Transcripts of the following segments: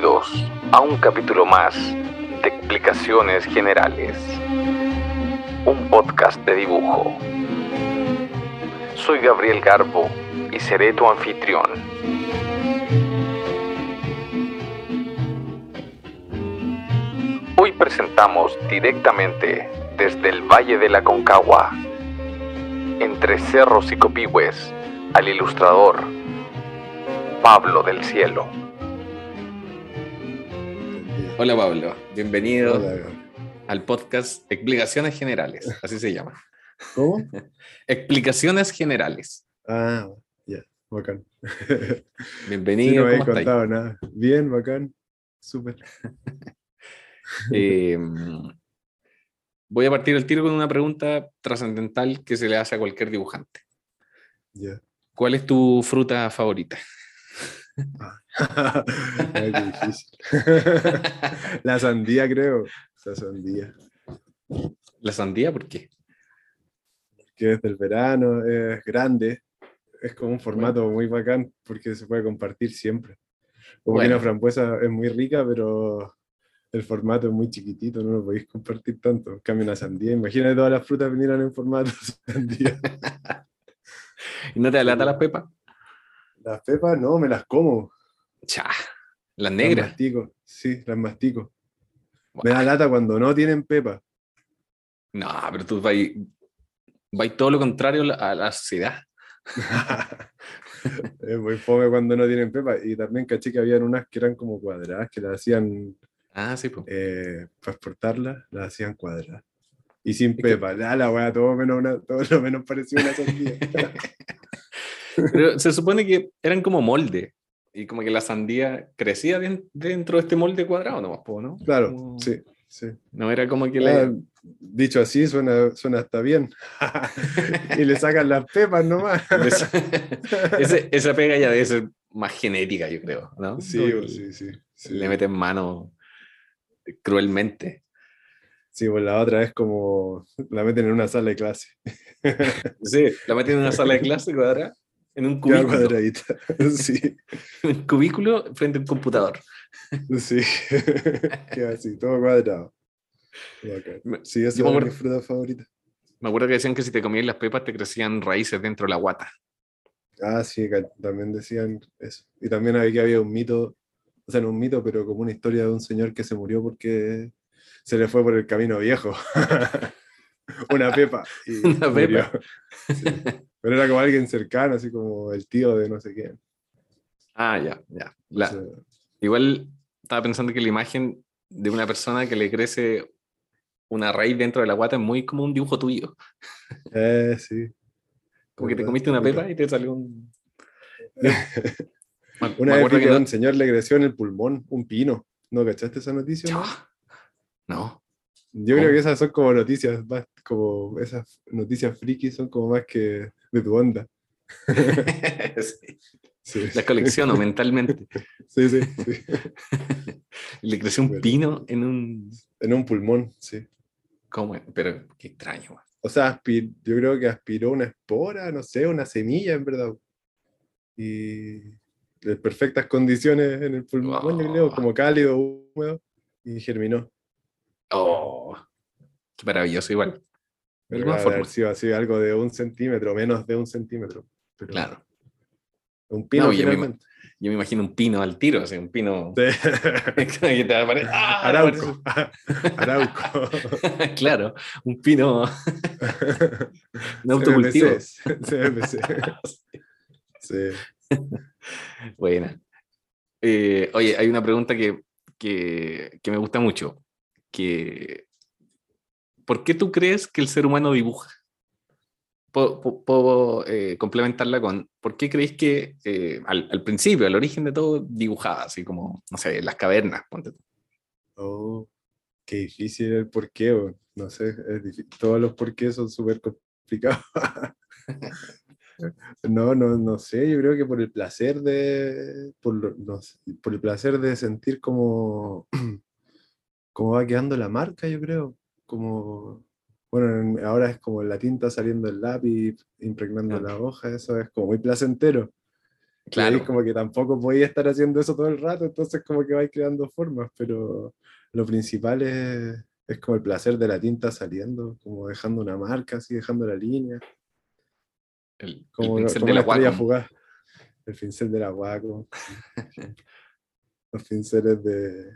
Bienvenidos a un capítulo más de Explicaciones Generales, un podcast de dibujo. Soy Gabriel Garbo y seré tu anfitrión. Hoy presentamos directamente desde el Valle de la Concagua, entre cerros y copihue,s al ilustrador Pablo del Cielo. Hola Pablo, bienvenido Hola, al podcast Explicaciones Generales, así se llama. ¿Cómo? Explicaciones Generales. Ah, ya, bacán. Sí, Bienvenido, no me había ¿cómo estáis? contado nada. Bien, bacán. Súper. Eh, voy a partir el tiro con una pregunta trascendental que se le hace a cualquier dibujante. Ya. ¿Cuál es tu fruta favorita? Difícil. La sandía, creo. La sandía. ¿La sandía? ¿Por qué? Que es del verano, es grande. Es como un formato muy bacán porque se puede compartir siempre. Como que Bueno. una frambuesa es muy rica, pero el formato es muy chiquitito, no lo podéis compartir tanto. En cambio, una sandía, imagínate todas las frutas vinieran en formato sandía. ¿Y no te alata las pepas? Las pepas, no, me las como. Cha, las Las negras. mastico, sí, las mastico. Me da lata cuando no tienen pepa. No, pero tú vas todo lo contrario a la, la sociedad. es muy fome cuando no tienen pepa. Y también caché que habían unas que eran como cuadradas, que las hacían Ah, sí, pues. eh, para exportarlas, las hacían cuadradas. Y sin que- pepa. La, la wea, todo, menos una, todo lo menos parecía una sandía. Pero se supone que eran como molde. Y como que la sandía crecía den- dentro de este molde cuadrado nomás, ¿no? claro, Como- sí, sí. No era como que Ah, le... dicho así, suena, suena hasta bien. y le sacan las pepas nomás. ese- esa pega ya debe ser más genética, yo creo, ¿no? sí, sí, sí, sí. Le meten mano cruelmente. Sí, pues la otra es como la meten en una sala de clase. Sí, la meten en una sala de clase cuadrada, en un cubículo, cuadradita. Sí, en un cubículo frente a un computador. sí. Queda así, todo cuadrado. Bacán. Sí, esa es mi fruta favorita. Me acuerdo que decían que si te comías las pepas te crecían raíces dentro de la guata. Ah, sí, también decían eso. Y también había que había un mito, o sea, no un mito, pero como una historia de un señor que se murió porque se le fue por el camino viejo. una pepa. y Una murió. pepa. Sí. Pero era como alguien cercano, así como el tío de no sé quién. Ah, ya, ya. La- Igual estaba pensando que la imagen de una persona que le crece una raíz dentro de la guata es muy como un dibujo tuyo. eh, sí. Como que te comiste una pepa y te salió un... Una vez que que a no- un señor le creció en el pulmón un pino. ¿No cachaste esa noticia? no? No. Yo creo que esas son como noticias, más como esas noticias frikis son como más que de tu onda. Sí, Sí, Las colecciono mentalmente. sí, sí, sí. Le creció un Bueno. pino en un... En un pulmón, sí. ¿Cómo? Pero qué extraño. man. O sea, yo creo que aspiró una espora, no sé, una semilla en verdad. Y en perfectas condiciones en el pulmón, yo creo, Oh. como cálido, húmedo, y germinó. Oh, qué maravilloso igual. De alguna forma. sido así algo de un centímetro, menos de un centímetro. Pero Claro. Un pino No, yo me. Yo me imagino un pino al tiro, así, un pino... Sí. que te ¡Ah! Arauco. Arauco. claro, un pino de autocultivo. CMC. Sí. Buena. Eh, oye, hay una pregunta que, que, que me gusta mucho. Que, ¿Por qué tú crees que el ser humano dibuja? Puedo, pu- puedo, eh, complementarla con, ¿por qué creéis que eh, al, al principio, al origen de todo, dibujaba? Así como, no sé, las cavernas. ponte tú. Oh, qué difícil el porqué, weón. no sé, es difícil. todos los porqués son súper complicados. No, no, no sé, yo creo que por el placer de, por, no sé, por el placer de sentir como, como va quedando la marca, yo creo, como, bueno, en- ahora es como la tinta saliendo del lápiz, impregnando la hoja, eso es como muy placentero. Claro. Claro. como que tampoco podía estar haciendo eso todo el rato, entonces como que vais creando formas, pero lo principal es, es como el placer de la tinta saliendo, como dejando una marca, así dejando la línea, El, el como, pincel como de la la estrella fugaz. El pincel de la Wacom. Los pinceles de...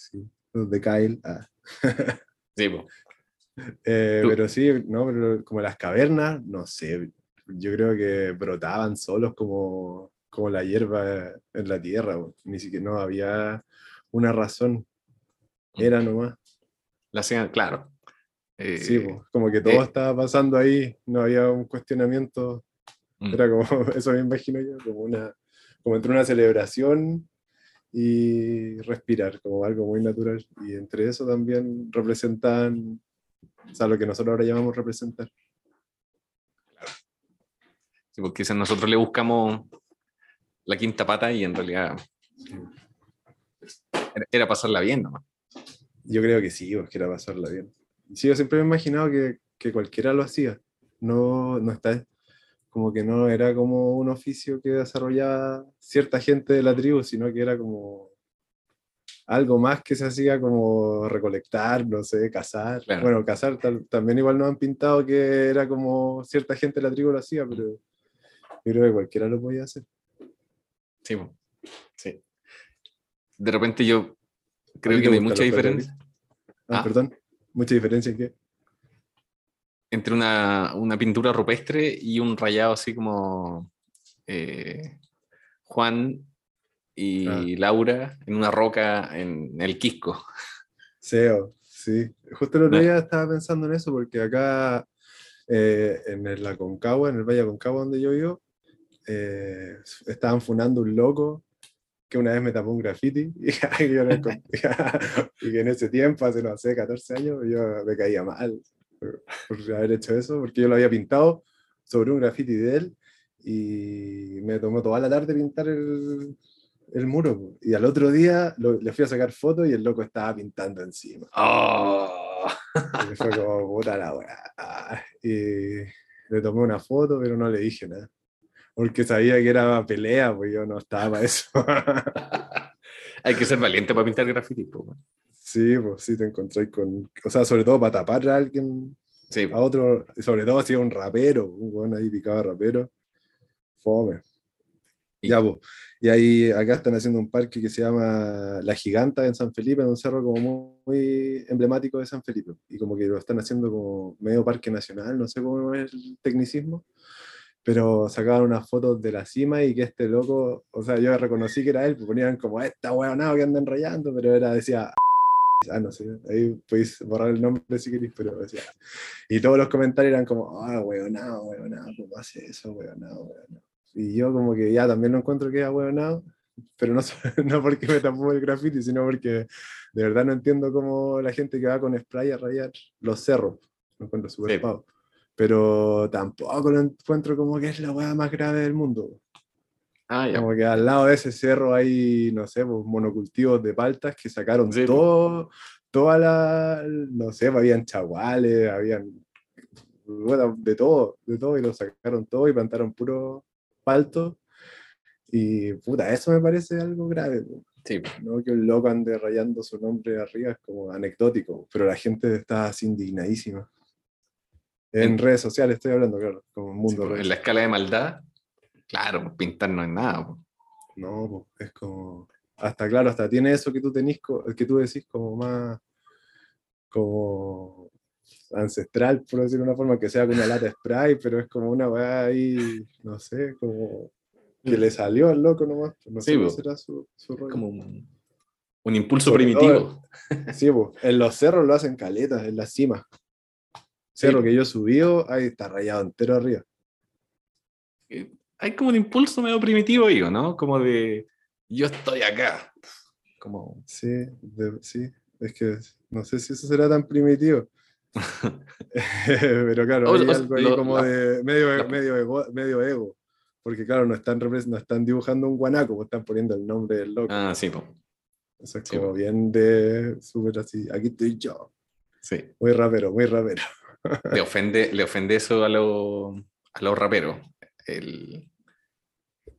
Sí, los de Kyle. ah. Sí, po. Eh, pero sí, no, pero como las cavernas, no sé, yo creo que brotaban solos como, como la hierba en la tierra, bo. ni siquiera no había una razón, era nomás. La hacían, claro. Eh, Sí, bo, como que todo eh, estaba pasando ahí, no había un cuestionamiento, mm. era como, eso me imagino yo, como una, como entre una celebración y respirar, como algo muy natural. Y entre eso también representan, o sea, lo que nosotros ahora llamamos representar. Sí, porque si nosotros le buscamos la quinta pata y en realidad era- pasarla bien nomás. Yo creo que sí, pues que era pasarla bien. Sí, yo siempre me he imaginado que, que cualquiera lo hacía. No, no está, como que no era como un oficio que desarrollaba cierta gente de la tribu, sino que era como algo más que se hacía como recolectar, no sé, cazar. Claro. Bueno, cazar tal- también igual nos han pintado que era como cierta gente de la tribu lo hacía, pero yo creo que cualquiera lo podía hacer. Sí, sí. De repente yo ¿A creo que no hay mucha diferencia Ah, Ah. perdón. Mucha diferencia en qué. Entre una, una pintura rupestre y un rayado así como eh, Juan y Ah. Laura en una roca en el Quisco. SEO, sí. Justo el otro día estaba pensando en eso porque acá eh, en la Concagua, en el Valle Concagua donde yo vivo, eh, estaban funando un loco que una vez me tapó un graffiti y, que yo no encont- y que en ese tiempo, hace no sé, 14 años, yo me caía mal por, por haber hecho eso, porque yo lo había pintado sobre un graffiti de él y me tomó toda la tarde pintar el, el muro. Y al otro día lo- le fui a sacar fotos y el loco estaba pintando encima. ¡Oh! Y fue como puta la weá. Y le tomé una foto, pero no le dije nada. Porque sabía que era pelea, pues yo no estaba para eso. Hay que ser valiente para pintar graffiti. po. Sí, pues sí te encontré con. O sea, sobre todo para tapar a alguien, Sí, a po. otro, sobre todo si era un rapero, un weón ahí picaba rapero. Fome. Ya, pues. Y ahí, acá están haciendo un parque que se llama La Giganta en San Felipe, en un cerro como muy, muy emblemático de San Felipe. Y como que lo están haciendo como medio parque nacional, no sé cómo es el tecnicismo, pero sacaban unas fotos de la cima y que este loco, o sea, yo reconocí que era él, pues ponían como esta huevonao que andan rayando, pero era, decía, ah, no sé, ahí podéis borrar el nombre si queréis, pero decía. Y todos los comentarios eran como, ah, huevonao, huevonao, ¿cómo hace eso, huevonao, huevonao? Y yo como que ya también lo encuentro que era huevonao, pero no, no porque me tapó el graffiti, sino porque de verdad no entiendo cómo la gente que va con spray a rayar los cerros, lo encuentro súper Sí. pavo. Pero tampoco lo encuentro como que es la hueá más grave del mundo. Ah, ya. Como que al lado de ese cerro hay, no sé, pues, monocultivos de paltas que sacaron Sí, todo, toda la, no sé, pues, habían chaguales, habían, bueno, de todo, de todo, y lo sacaron todo y plantaron puro palto. Y puta, eso me parece algo grave, Sí. ¿no? Que un loco ande rayando su nombre arriba es como anecdótico, pero la gente está así indignadísima. En En- redes sociales estoy hablando, claro, como Sí, mundo redes en la escala de maldad, claro, pintar no es nada. po. No, po, es como. Hasta claro, hasta tiene eso que tú tenís, co- que tú decís como más. como ancestral, por decirlo de una forma, que sea con una lata de spray, pero es como una weá ahí, no sé, como que le salió al loco nomás. No Sí, sé cuál po. será su, su rollo. Como un, un impulso Sobre primitivo. Sí, po, en los cerros lo hacen caletas, en la cima. Cerro que yo he subido, ahí está rayado entero arriba. Hay como un impulso medio primitivo ahí, ¿o ¿no? Como de yo estoy acá. Como, Sí, de- sí, es que no sé si eso será tan primitivo. Pero claro, hay o- algo ahí lo- como la- de medio, la- medio, ego, medio ego. Porque claro, no están, no están dibujando un guanaco, pues están poniendo el nombre del loco. ah, sí, po. Eso es sí, como po. bien de súper así. Aquí estoy yo. sí. Muy rapero, muy rapero. Le ofende, le ofende eso a los a los raperos. El,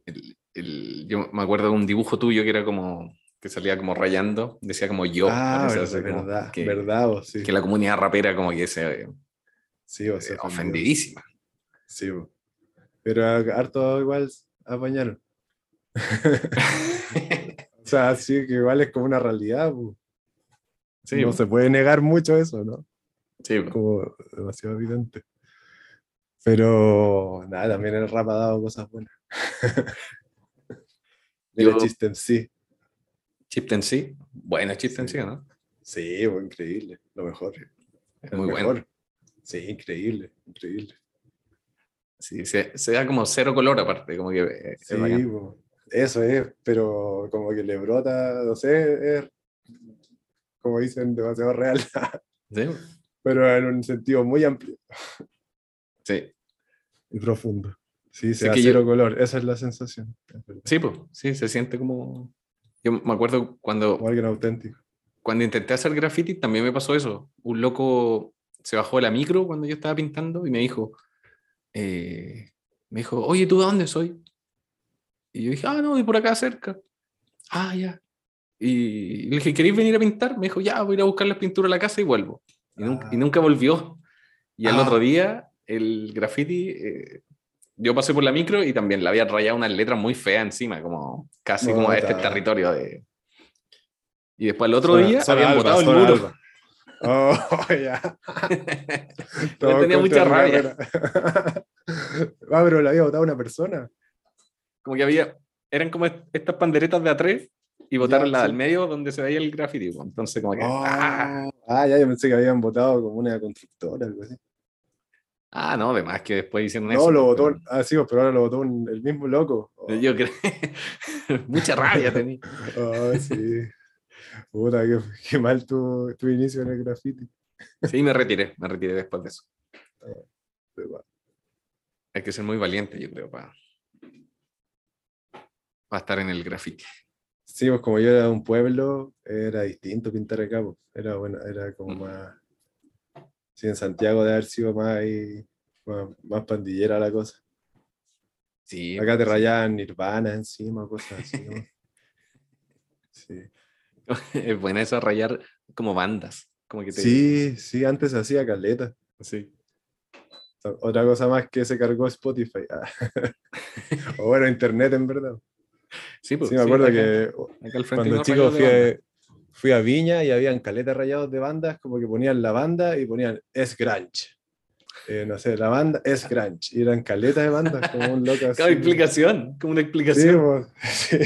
el- el- yo me acuerdo de un dibujo tuyo que era como, que salía como rayando, decía como yo. ah, verdad, como verdad, que, verdad, vos, sí. que la comunidad rapera como que se sí, eh, ofendió. ofendidísima. Sí, vos. pero harto igual apañaron. O sea, sí, que igual es como una realidad. Sí, no se puede negar mucho eso, ¿no? sí, Como demasiado evidente. Pero nada, también el rap ha dado cosas buenas. Mira, chiste en sí. Chip en sí. Bueno, Chip en sí, ¿no? Sí, increíble, lo mejor. Es muy mejor. bueno. Sí, increíble, increíble. Sí, se, se da como cero color aparte, como que eh, Sí, eso es, pero como que le brota, no sé, es, como dicen, demasiado real, Sí, pero en un sentido muy amplio sí, y profundo. Sí, Sí, se da que yo- color, esa es la sensación. sí, pues, sí, se siente como... Yo me acuerdo cuando, Como alguien auténtico. cuando intenté hacer graffiti también me pasó eso. Un loco se bajó de la micro cuando yo estaba pintando y me dijo, eh, me dijo, oye, ¿tú de dónde soy? Y yo dije, ah, no, de por acá cerca. Ah, ya. Y le dije, ¿queréis venir a pintar? Me dijo, ya, voy a ir a buscar las pinturas a la casa y vuelvo. Y, nunca, y Ah. nunca volvió. Y al Ah. otro día, el graffiti, eh, yo pasé por la micro y también le había rayado unas letras muy feas encima, como casi como este Puta. territorio de... Y después el otro Zona- día zona habían alba, botado el muro. alba. Oh, ya. Yo tenía en mucha rabia. de Rápera. ah, pero la había votado una persona. Como que había, eran como est- estas panderetas de A3 y botaron Ya, la sí. del medio donde se veía el graffiti. Entonces como que, Oh, ah, ah, ya, yo pensé que habían votado como una constructora, algo así. Ah, no, además que después hicieron No, eso. lo votó, pero- ah, sí, pero ahora lo votó un- el mismo loco. Oh, Yo creo, mucha rabia tenía. oh, sí. Puta, qué, qué mal tu, tu inicio en el graffiti. Sí, me retiré, me retiré después de eso. Pero, Hay que ser muy valiente, yo creo, para, para estar en el graffiti. Sí, pues como yo era de un pueblo, era distinto pintar acá, pues. Era bueno, era como Mm. más. Sí, en Santiago de haber sido más ahí, más, más pandillera la cosa. Sí, Acá te sí. rayaban Nirvana encima, cosas así, ¿no? Sí. Es buena eso, rayar como bandas. Como que te, Sí, sí, antes hacía caleta. sí. Otra cosa más que se cargó Spotify. Ah. o bueno, internet en verdad. Sí, pues, Sí, me sí, acuerdo acá- que acá al frente cuando chico fui a, fui a Viña y habían caletas rayados de bandas, como que ponían la banda y ponían es grunge. Eh, no sé, la banda es grunge. Y eran caletas de bandas, como un loco así. Claro, explicación, como una Sí, explicación. pues, sí.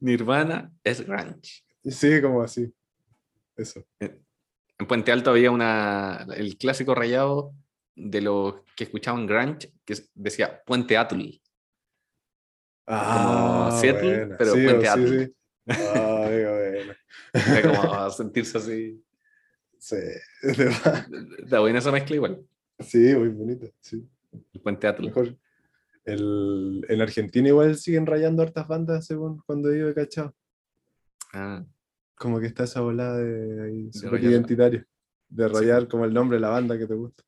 Nirvana es grunge. Sí, como así. Eso. En Puente Alto había una, el clásico rayado de los que escuchaban grunge que decía Puente Atul. Ah, Seattle, buena. pero sí, Puente sí, Atlas. sí. Ay, bueno. Como sentirse así. Sí, de. Está buena esa mezcla igual. sí, muy bonito. Sí. El Puente Atul. Mejor. El, en Argentina igual siguen rayando hartas bandas según cuando he cachado. Ah, Como que está esa volada de ahí, súper rayar. identitaria. De Sí. rayar como el nombre de la banda que te gusta.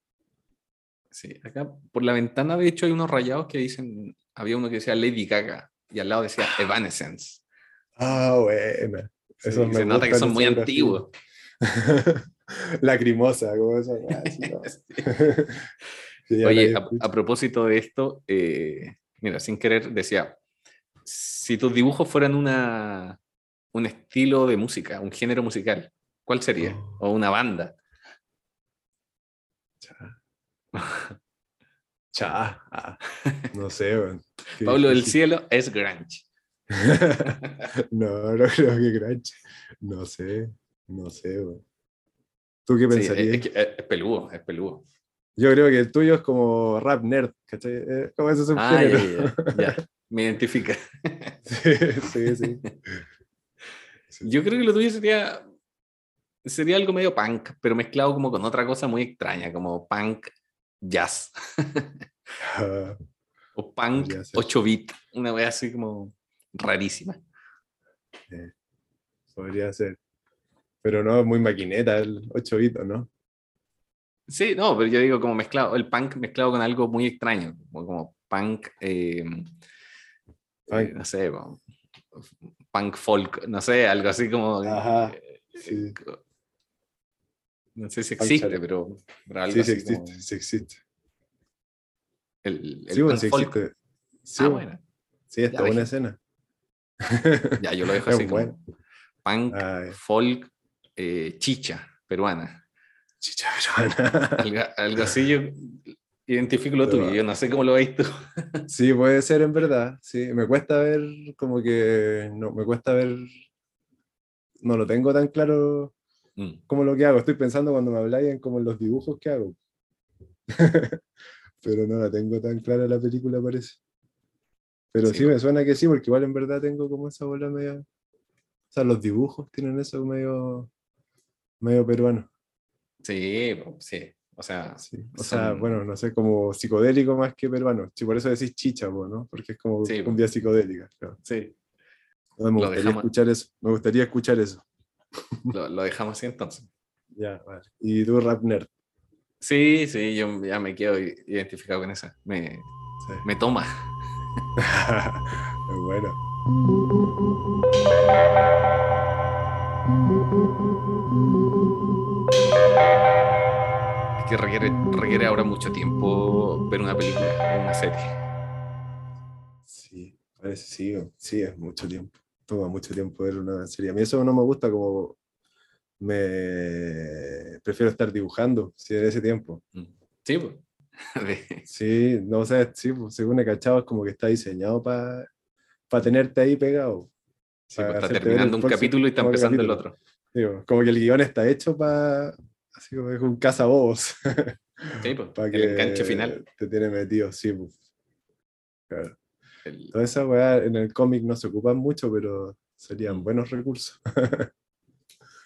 sí. Acá por la ventana, de hecho, hay unos rayados que dicen. Había uno que decía Lady Gaga y al lado decía Evanescence. Ah. Sí, Esos y me se nota que son muy antiguos. Lacrimosa, como. Que ya Oye, a propósito de esto, eh, mira, sin querer decía, si tus dibujos fueran una, un estilo de música, un género musical, ¿cuál sería? Oh. O una banda. Cha. ah, no sé, weón. Pablo del. Cielo es grunge. no, no creo que Grunge. No sé, no sé, weón. ¿Tú qué Sí, pensarías? es, que- es peludo, es peludo. Yo creo que el tuyo es como rap nerd, ¿cachai? Eh, Como ese es un Ah, ya, ya, ya, me identifica. Sí, sí, sí. Sí. Yo creo que lo tuyo sería, sería algo medio punk, pero mezclado como con otra cosa muy extraña, como punk jazz. O punk Podría ser. 8 bit, una wea así como rarísima. podría ser. Pero no, es muy maquineta el 8 bits, ¿no? Sí, no, pero yo digo como mezclado, el punk mezclado con algo muy extraño, como, como punk, eh, Punk. eh, no sé, punk folk, no sé, algo así como... Ajá, eh, sí. No sé si Punk existe, pero, algo Sí, sí como existe, sí existe. el, el Sí, bueno, punk sí folk. existe. Sí, Ah, bueno. Sí, es Ya, toda buena escena. Ya, yo lo dejo así como bueno. punk, Ay. folk, eh, chicha, peruana. Chicha peruana. Algo, algo así yo identifico lo tuyo, yo no sé cómo lo veis tú. Sí, puede ser en verdad. Sí, me cuesta ver, como que no, me cuesta ver. No lo tengo tan claro Mm, como lo que hago. Estoy pensando cuando me habláis en como en los dibujos que hago. Pero no la tengo tan clara la película, parece. Pero Sí, sí, me suena que sí, porque igual en verdad tengo como esa bola media. O sea, los dibujos tienen eso medio, medio peruano. Sí, po, sí. O sea, Sí. O sea, Son- bueno, no sé, como psicodélico más que peruano. Sí, por eso decís chicha, ¿no? Porque es como Sí, cumbia psicodélica. claro. sí, No, me gustaría dejamos- escuchar eso. Me gustaría escuchar eso. lo, lo dejamos así entonces. Ya, vale. Y tú, rap nerd. Sí, sí, yo ya me quedo identificado con esa. Me, Sí. me toma. Es bueno. Es que requiere, requiere ahora mucho tiempo ver una película o una serie. Sí, parece, sí, sí, es mucho tiempo. Toma mucho tiempo ver una serie. A mí eso no me gusta como me prefiero estar dibujando, si en ese tiempo. Mm. Sí, pues. Sí, no sé, sí, pues, según he cachado, es como que está diseñado para tenerte ahí pegado. sí, pues, está terminando el un capítulo y está empezando el capítulo. otro. Digo, como que el guion está hecho para. Así como es un cazabobos. Sí, pues, para el que enganche final. te tiene metido, sí. pues. Claro. El- Toda esa weá en el cómic no se ocupan mucho, pero serían Mm. buenos recursos.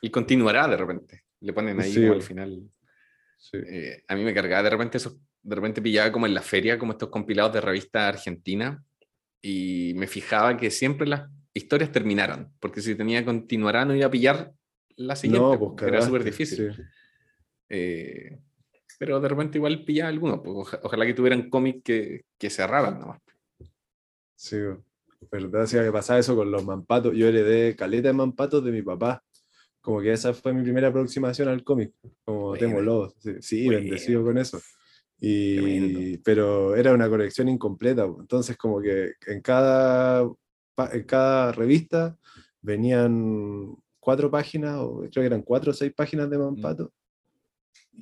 y continuará de repente. Le ponen ahí Sí, como al final. Sí. eh, a mí me cargaba de repente eso, de repente pillaba como en la feria, como estos compilados de revista argentina, y me fijaba que siempre las historias terminaran, porque si tenía continuará no iba a pillar la siguiente, no, pues era súper difícil. sí. Eh, pero de repente igual pillaba alguno, pues, oja- ojalá que tuvieran cómics que, que cerraran nomás. Sí, verdad, sí, me pasaba eso con los mampatos. Yo heredé caleta de mampatos de mi papá. Como que esa fue mi primera aproximación al cómic. Como Buena. Temo Lobos. Sí, sí, Buena. bendecido con eso. Y, pero era una colección incompleta. Entonces, como que en cada, en cada revista venían cuatro páginas, o creo que eran cuatro o seis páginas de mampato.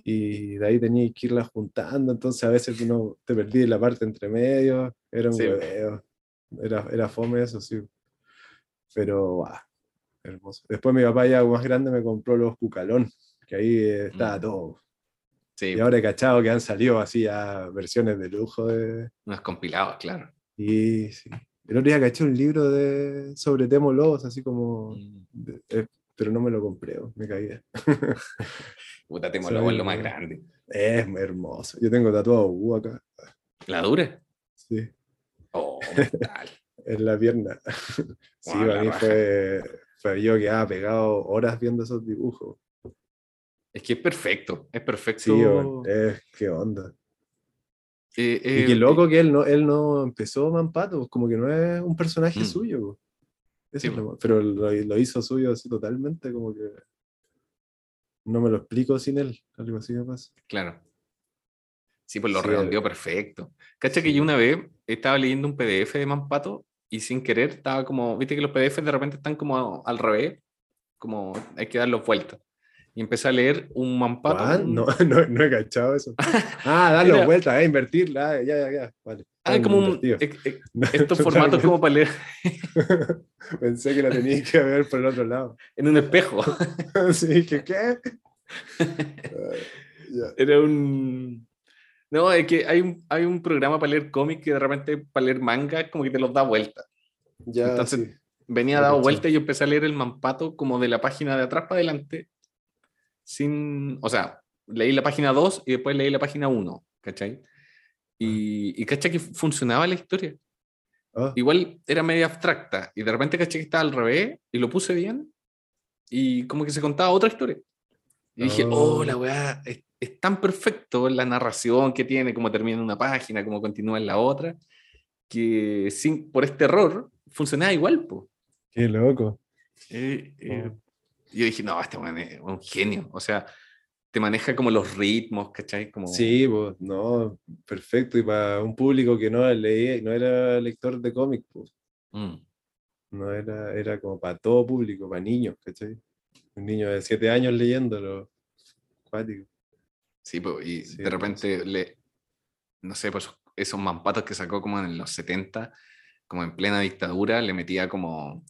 Y de ahí tenías que irlas juntando. Entonces, a veces uno te perdí la parte entre medio. Era un Sí. hueveo. Era, era fome eso, sí. Pero, guau, hermoso. Después mi papá ya más grande me compró los Cucalón, que ahí eh, estaba Mm. todo. Sí, Y ahora he cachado que han salido así a versiones de lujo de... unos compilados, claro. Y sí. El otro día caché un libro de sobre Temo Lobos, así como... Mm. de- eh, pero no me lo compré, oh, me caí. Puta, te Sí, moló es lo más grande. Es hermoso. Yo tengo tatuado U acá. ¿La dura? Sí, Oh, en la pierna. sí, para mí raja. fue, fue yo que ha pegado horas viendo esos dibujos. Es que es perfecto, es perfecto. Sí, qué onda. Eh, Y eh, qué loco que él no, él no empezó Mampato, como que no es un personaje Mm. suyo. po. Eso Sí, es lo po. más- pero lo, lo hizo suyo así totalmente, como que no me lo explico sin él, algo así me pasa. Claro. Sí, pues lo Sí, redondeó perfecto. Cacha que yo una vez estaba leyendo un PDF de Mampato y sin querer estaba como, viste que los PDFs de repente están como al revés, como hay que darlos vueltas. Y empecé a leer un Mampato. Un- No, no, no he cachado eso. Ah, darlo Era- vuelta, eh, invertirla, ah, ya, ya, ya, vale. Ah, como un, eh, eh, estos formatos como para leer Pensé que la tenías que ver por el otro lado. en un espejo. sí, que qué. Ah, ya. Era un... No, es que hay un, hay un programa para leer cómics que de repente para leer manga como que te los da vuelta. Ya, Entonces, sí. venía dado caché. vuelta y yo empecé a leer el mampato como de la página de atrás para adelante, sin, o sea, leí la página 2 y después leí la página 1, ¿cachai? Y, y caché que funcionaba la historia. Ah, Igual era media abstracta y de repente caché que estaba al revés y lo puse bien y como que se contaba otra historia. Y dije, oh, Oh. la weá, es, es tan perfecto la narración que tiene, cómo termina en una página, cómo continúa en la otra, que sin, por este error funcionaba igual, po. Qué loco. Eh, eh, Oh. Yo dije, no, este weón es un genio. O sea, te maneja como los ritmos, ¿cachai? Como, Sí, pues, no, perfecto. Y para un público que no leía, no era lector de cómics, pues, Mm. no era, era como para todo público, para niños, ¿cachai? Un niño de siete años leyéndolo. Cuático. Sí, po, y Sí, de repente, le, no sé, pues esos mampatos que sacó como en los 70, como en plena dictadura, le metía como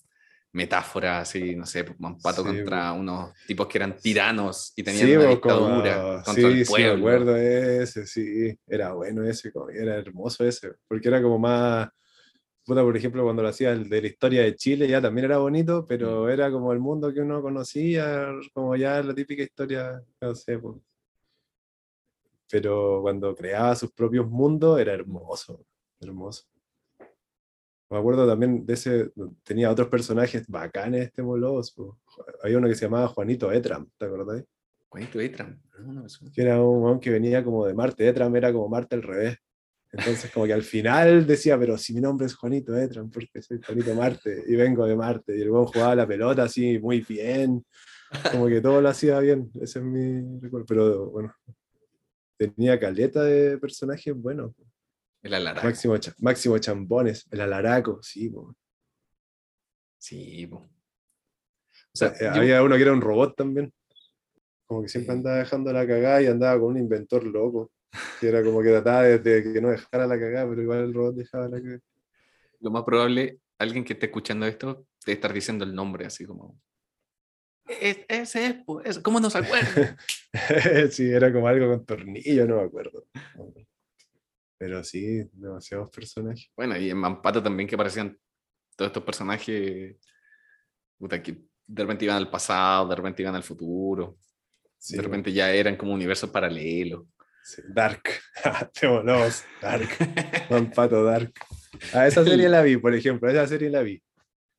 metáforas así, no sé, pues, mampato Sí, contra unos tipos que eran tiranos y tenían Sí, una pues, como- dictadura contra sí, el sí, me pueblo. acuerdo ese, sí, era bueno ese, era hermoso ese, porque era como más, puta, por ejemplo, cuando lo hacía el de la historia de Chile, ya también era bonito, pero era como el mundo que uno conocía, como ya la típica historia, no sé, pues. Pero cuando creaba sus propios mundos, era hermoso, hermoso. Me acuerdo también de ese, tenía otros personajes bacanes este Molos, pues. Había uno que se llamaba Juanito Etram, ¿te acordás? Juanito no, no suena. que era un weón que venía como de Marte, Etram era como Marte al revés. Entonces como que al final decía, pero si mi nombre es Juanito Etram, porque soy Juanito Marte y vengo de Marte. Y el weón jugaba la pelota así muy bien, como que todo lo hacía bien, ese es mi recuerdo. Pero bueno, tenía caleta de personajes buenos. El Alaraco. Máximo, Máximo Chambones, el Alaraco, sí. po. Sí, po. O sea, eh, yo- había uno que era un robot también. Como que siempre andaba dejando la cagada y andaba con un inventor loco. Que era como que trataba de, de que no dejara la cagada, pero igual el robot dejaba la cagada. lo más probable, alguien que esté escuchando esto, debe estar diciendo el nombre así como... "Es- ese es, po, es- ¿cómo no se acuerda? sí, era como algo con tornillo, no me acuerdo. Pero sí, demasiados personajes. Bueno, y en Mampato también que aparecían todos estos personajes puta, que de repente iban al pasado, de repente iban al futuro, Sí, de repente ya eran como universos paralelos. Sí, Dark. Volamos. Dark. Mampato Dark. A esa serie la vi, por ejemplo. Esa serie la vi.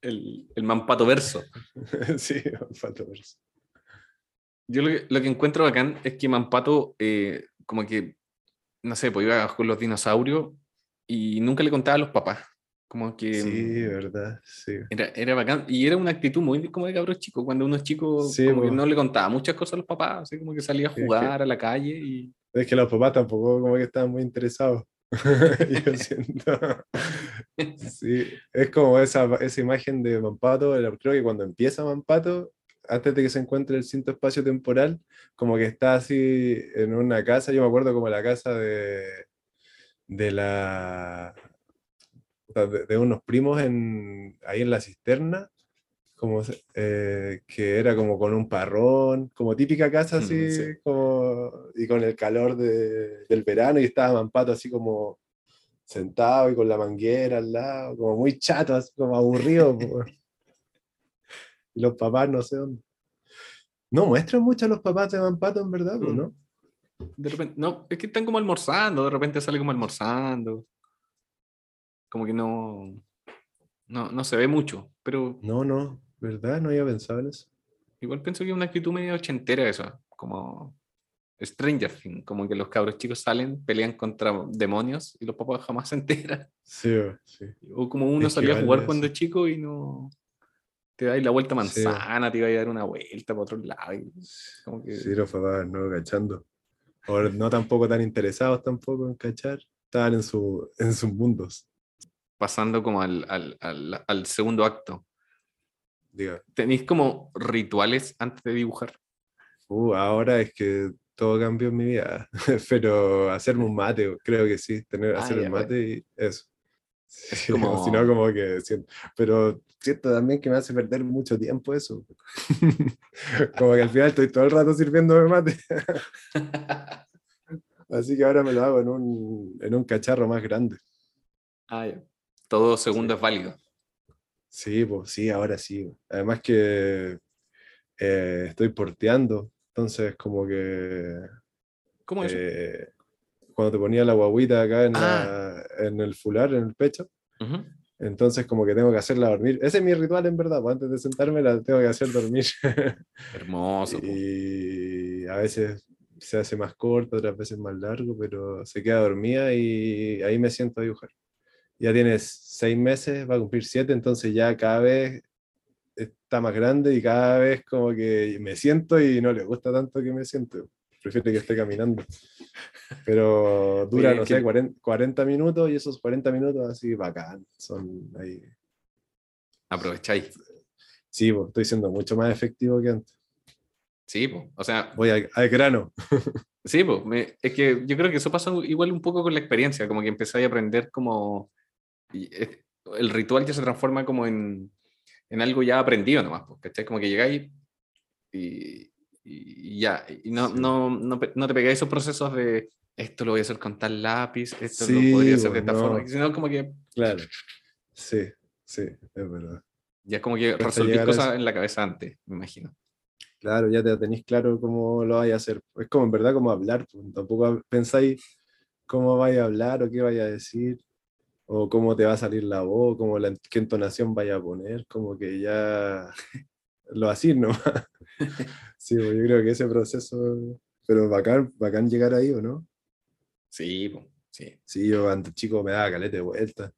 El, el Mampato verso. sí, Mampato verso. Yo lo que, lo que encuentro bacán es que Mampato, eh, como que, no sé, pues iba con los dinosaurios y nunca le contaba a los papás. Como que Sí, mm, verdad. Sí. era, era bacán. Y era una actitud muy como de cabros chico. Cuando uno es chico, Sí, como que po. no le contaba muchas cosas a los papás. Así como que salía a Es que- jugar a la calle y. Es que los papás tampoco como que estaban muy interesados. Yo siento. Sí, es como esa, esa imagen de Mampato, creo que cuando empieza Mampato, antes de que se encuentre el cinto espacio temporal, como que está así en una casa, yo me acuerdo como la casa de, de la de, de unos primos en, ahí en la cisterna, como eh, que era como con un parrón, como típica casa así, Mm, sí. como, y con el calor de- del verano, y estaba Mampato así como sentado y con la manguera al lado, como muy chato, así como aburrido. y los papás no sé dónde. No muestran mucho a los papás de Mampato, en verdad, Mm. ¿no? De repente, no, es que están como almorzando, de repente sale como almorzando. Como que no, no, no se ve mucho, pero No, no, ¿verdad? No había pensado en eso. igual pienso que es una actitud medio ochentera eso, como Stranger Things, como que los cabros chicos salen, pelean contra demonios y los papás jamás se enteran. Sí, sí. O como uno Es salía a jugar cuando es chico y no te dais la vuelta manzana, te iba a dar una vuelta para otro lado. y como que- Sí, los papás no cachando. O no tampoco tan interesados tampoco en cachar. Estaban en, su, en sus mundos. pasando como al, al, al, al segundo acto. Diga, ¿Tenéis como rituales antes de dibujar? uh, ahora es que todo cambió en mi vida. Pero hacerme un mate, creo que sí. Tener, Ah, hacer ya, el mate y eso. Sí, como- Si no, como que siento. Pero siento también que me hace perder mucho tiempo eso. como que al final estoy todo el rato sirviéndome mate. Así que ahora me lo hago en un, en un cacharro más grande. Ah, ya. Todo segundo es válido. Sí, pues sí, ahora sí. Además que eh, estoy porteando, entonces como que ¿Cómo es eh, cuando te ponía la guaguita acá en, Ah. la- en el fular, en el pecho, entonces como que tengo que hacerla dormir. Ese es mi ritual en verdad, pues antes de sentarme la tengo que hacer dormir. Hermoso. y a veces se hace más corto, otras veces más largo, pero se queda dormida y ahí me siento a dibujar. Ya tienes seis meses, va a cumplir siete, entonces ya cada vez está más grande y cada vez como que me siento y no le gusta tanto que me siento. Prefiero que esté caminando. Pero dura, Oye, no que- sé, 40, 40 minutos y esos 40 minutos así bacán. Son ahí. Aprovecháis. Sí, pues, estoy siendo mucho más efectivo que antes. Sí, po. o sea, Voy al, al grano. sí, po, me- es que yo creo que eso pasa igual un poco con la experiencia, como que empezáis a aprender como... y el ritual ya se transforma como en, en algo ya aprendido nomás, po, ¿cachai? Como que llegáis y, y ya, y no, Sí. no, no, no te pegáis esos procesos de esto lo voy a hacer con tal lápiz, esto Sí, lo podría hacer de esta forma, sino como que Claro. Sí, sí, es verdad. ya es como que Cuesta resolví llegar a cosas eso. en la cabeza antes, me imagino. Claro, ya te tenéis claro cómo lo vais a hacer. Es como en verdad como hablar. pues, Tampoco pensáis cómo vais a hablar o qué vais a decir, o cómo te va a salir la voz, cómo la, qué entonación vaya a poner, como que ya lo así nomás. Sí, pues, yo creo que ese proceso, pero bacán, bacán llegar ahí, ¿o no? Sí, po, sí. Sí, yo antes chico me daba caleta de vuelta.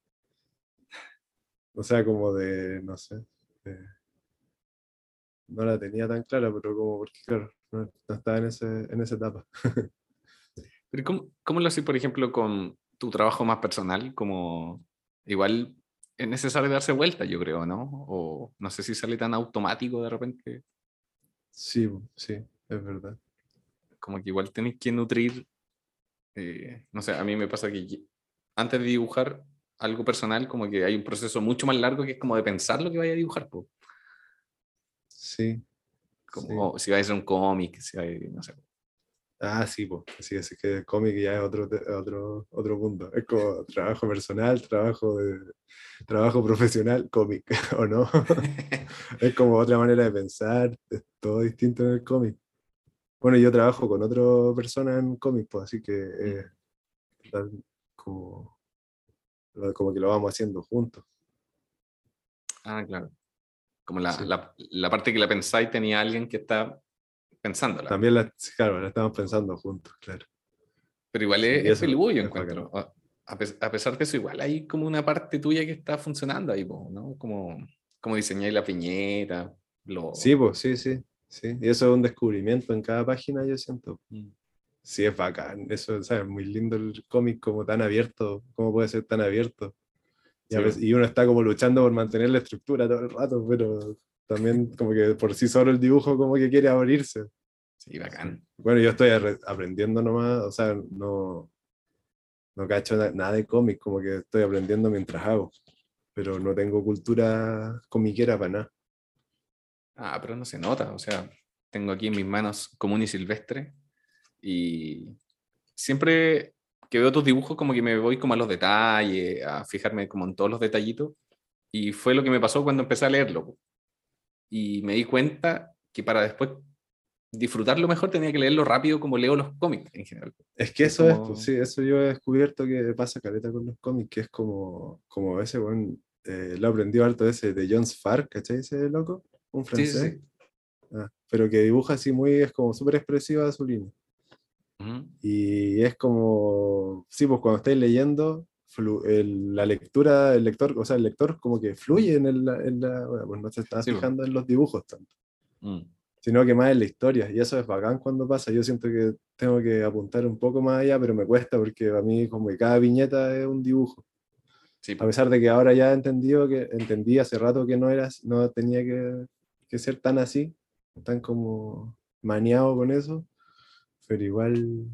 O sea, como de, no sé. de- no la tenía tan clara, pero como porque, claro, no, estaba en, ese, en esa etapa. Pero ¿cómo, cómo lo haces, por ejemplo, con tu trabajo más personal? Como igual es necesario darse vuelta, yo creo, ¿no? O no sé si sale tan automático de repente, Sí, sí, es verdad. como que igual tenéis que nutrir, eh, no sé, a mí me pasa que antes de dibujar algo personal, como que hay un proceso mucho más largo que es como de pensar lo que vaya a dibujar, po. Sí. como si vais a hacer un cómic, si hay, no sé. Ah, sí, pues. Sí, es que el cómic ya es otro, otro, otro punto. Es como trabajo personal, trabajo de trabajo profesional, cómic, ¿o no? es como otra manera de pensar, es todo distinto en el cómic. Bueno, yo trabajo con otra persona en cómic, pues, así que eh, tal como, como que lo vamos haciendo juntos. Ah, claro. Como la, Sí. la, la parte que la pensáis tenía alguien que está pensándola. También la, sí, claro, la estamos pensando juntos, claro. Pero igual Sí, es, y es peludo, yo es encuentro. A, a pes- a pesar de eso, igual hay como una parte tuya que está funcionando ahí, ¿no? Como, como diseñáis la piñeta, lo... Sí, pues, sí, sí, sí. Y eso es un descubrimiento en cada página, yo siento. Mm. Sí, es bacán. Eso, ¿sabes? Muy lindo el cómic como tan abierto. ¿Cómo puede ser tan abierto? Y, a Sí, veces- y uno está como luchando por mantener la estructura todo el rato, pero también como que por sí solo el dibujo como que quiere abrirse. Sí, bacán. Bueno, yo estoy aprendiendo nomás, o sea, no, no cacho na- nada de cómic, como que estoy aprendiendo mientras hago, pero no tengo cultura comiquera para nada. Ah, pero no se nota, o sea, tengo aquí en mis manos común y silvestre y siempre que veo tus dibujos como que me voy como a los detalles, a fijarme como en todos los detallitos y fue lo que me pasó cuando empecé a leerlo. Y me di cuenta que para después disfrutarlo mejor tenía que leerlo rápido como leo los cómics en general. Es que Es eso es, como- pues, sí, eso yo he descubierto que pasa caleta con los cómics, que es como, como ese, bueno, lo he aprendido harto ese de John Farr, ¿cachai? Ese loco, un francés, sí, sí. Ah, pero que dibuja así muy, es como súper expresiva su línea. Ujú. Y es como, sí, pues cuando estáis leyendo, flu- el- la lectura, el lector, o sea, el lector como que fluye en, el, en la, bueno, pues no se está Sí, pues. fijando en los dibujos tanto, Mm. sino que más en la historia. Y eso es bacán cuando pasa. Yo siento que tengo que apuntar un poco más allá, pero me cuesta porque a mí como que cada viñeta es un dibujo. Sí, A pesar de que ahora ya he entendido que entendí hace rato que no era, no tenía que, que ser tan así, tan como maniado con eso, pero igual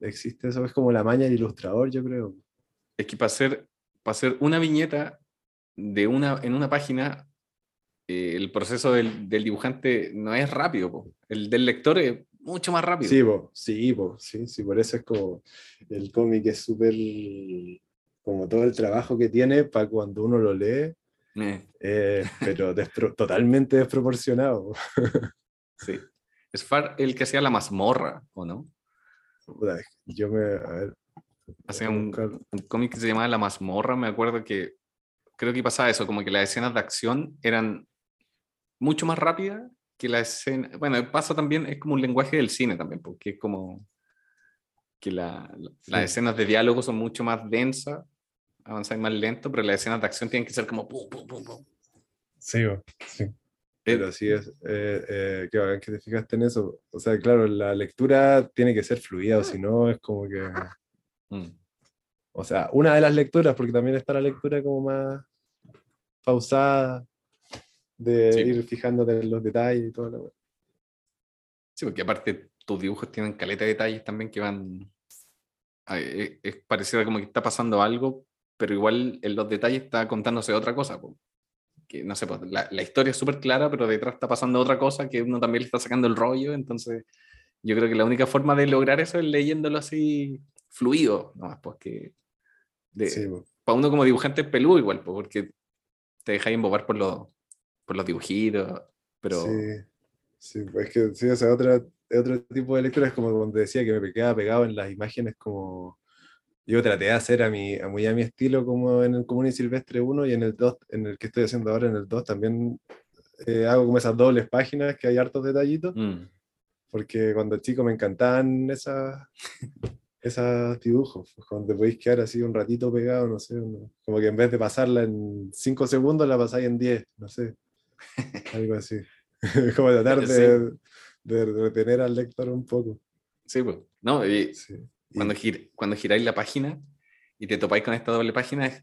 existe eso, es como la maña del ilustrador, yo creo. es que para hacer, para hacer una viñeta de una, en una página, eh, el proceso del, del dibujante no es rápido, po. el del lector es mucho más rápido. Sí, po, sí, po, sí, sí, por eso es como el cómic es súper, como todo el trabajo que tiene para cuando uno lo lee, Eh, eh, pero despro- totalmente desproporcionado. sí. Es Far el que hacía la mazmorra, ¿o no? Yo me, a ver, Hacía un, un cómic que se llamaba La mazmorra, me acuerdo que creo que pasaba eso, como que las escenas de acción eran mucho más rápidas que la escena, bueno, pasa también, es como un lenguaje del cine también, porque es como que la- la- las escenas de diálogo son mucho más densas, avanzan más lento, pero las escenas de acción tienen que ser como pum, pum, pum, pum. Sí, sí. Pero sí es, eh, eh, qué bacán que te fijaste en eso. O sea, claro, la lectura tiene que ser fluida, o si no es como que... mm, O sea, una de las lecturas, porque también está la lectura como más pausada, de Sí. ir fijándote en los detalles y todo lo. Sí, porque aparte tus dibujos tienen caleta de detalles también que van. a- Es, es pareciera como que está pasando algo, pero igual en los detalles está contándose otra cosa. po. Que no sé, pues, la, la historia es súper clara, pero detrás está pasando otra cosa que uno también le está sacando el rollo. Entonces, yo creo que la única forma de lograr eso es leyéndolo así fluido, nomás, pues que. de- Sí, bo. Para uno como dibujante es peludo igual, pues, porque te dejáis embobar por los, por los dibujitos, pero. Sí, sí, pues es que sí, o sea, otra, otro tipo de lectura es como cuando decía que me quedaba pegado en las imágenes como yo traté de hacer a mi, a muy a mi estilo como en el Común y Silvestre 1 y en el 2, en el que estoy haciendo ahora en el 2 también eh, hago como esas dobles páginas que hay hartos detallitos, mm, porque cuando chico me encantaban esas esos dibujos, pues, te podéis quedar así un ratito pegado, no sé, como que en vez de pasarla en 5 segundos la pasáis en 10, no sé, algo así. como tratar Sí. de, de retener al lector un poco. sí, pues. No, y- Sí. Cuando, gir- cuando giráis la página y te topáis con esta doble página, es,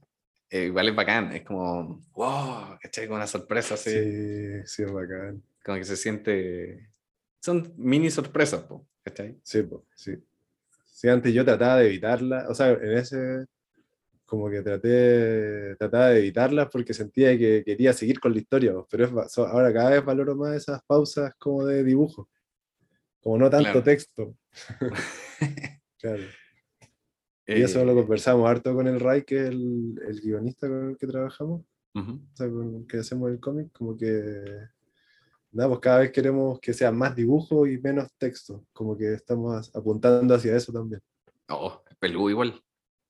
eh, igual es bacán, es como, wow, ¿cachai? Como una sorpresa, así, sí, sí, es bacán. como que se siente, son mini sorpresas, po, ¿cachai? Sí, po, sí. Sí, antes yo trataba de evitarla, o sea, en ese, como que traté, trataba de evitarlas porque sentía que quería seguir con la historia, pero es ahora cada vez valoro más esas pausas como de dibujo, como no tanto Claro. texto. Claro. Y eso Eh, lo conversamos harto con el Ray, que es el, el guionista con el que trabajamos, ujú. o sea, con el que hacemos el cómic, como que nada, pues cada vez queremos que sea más dibujo y menos texto, como que estamos apuntando hacia eso también. Oh, peludo igual.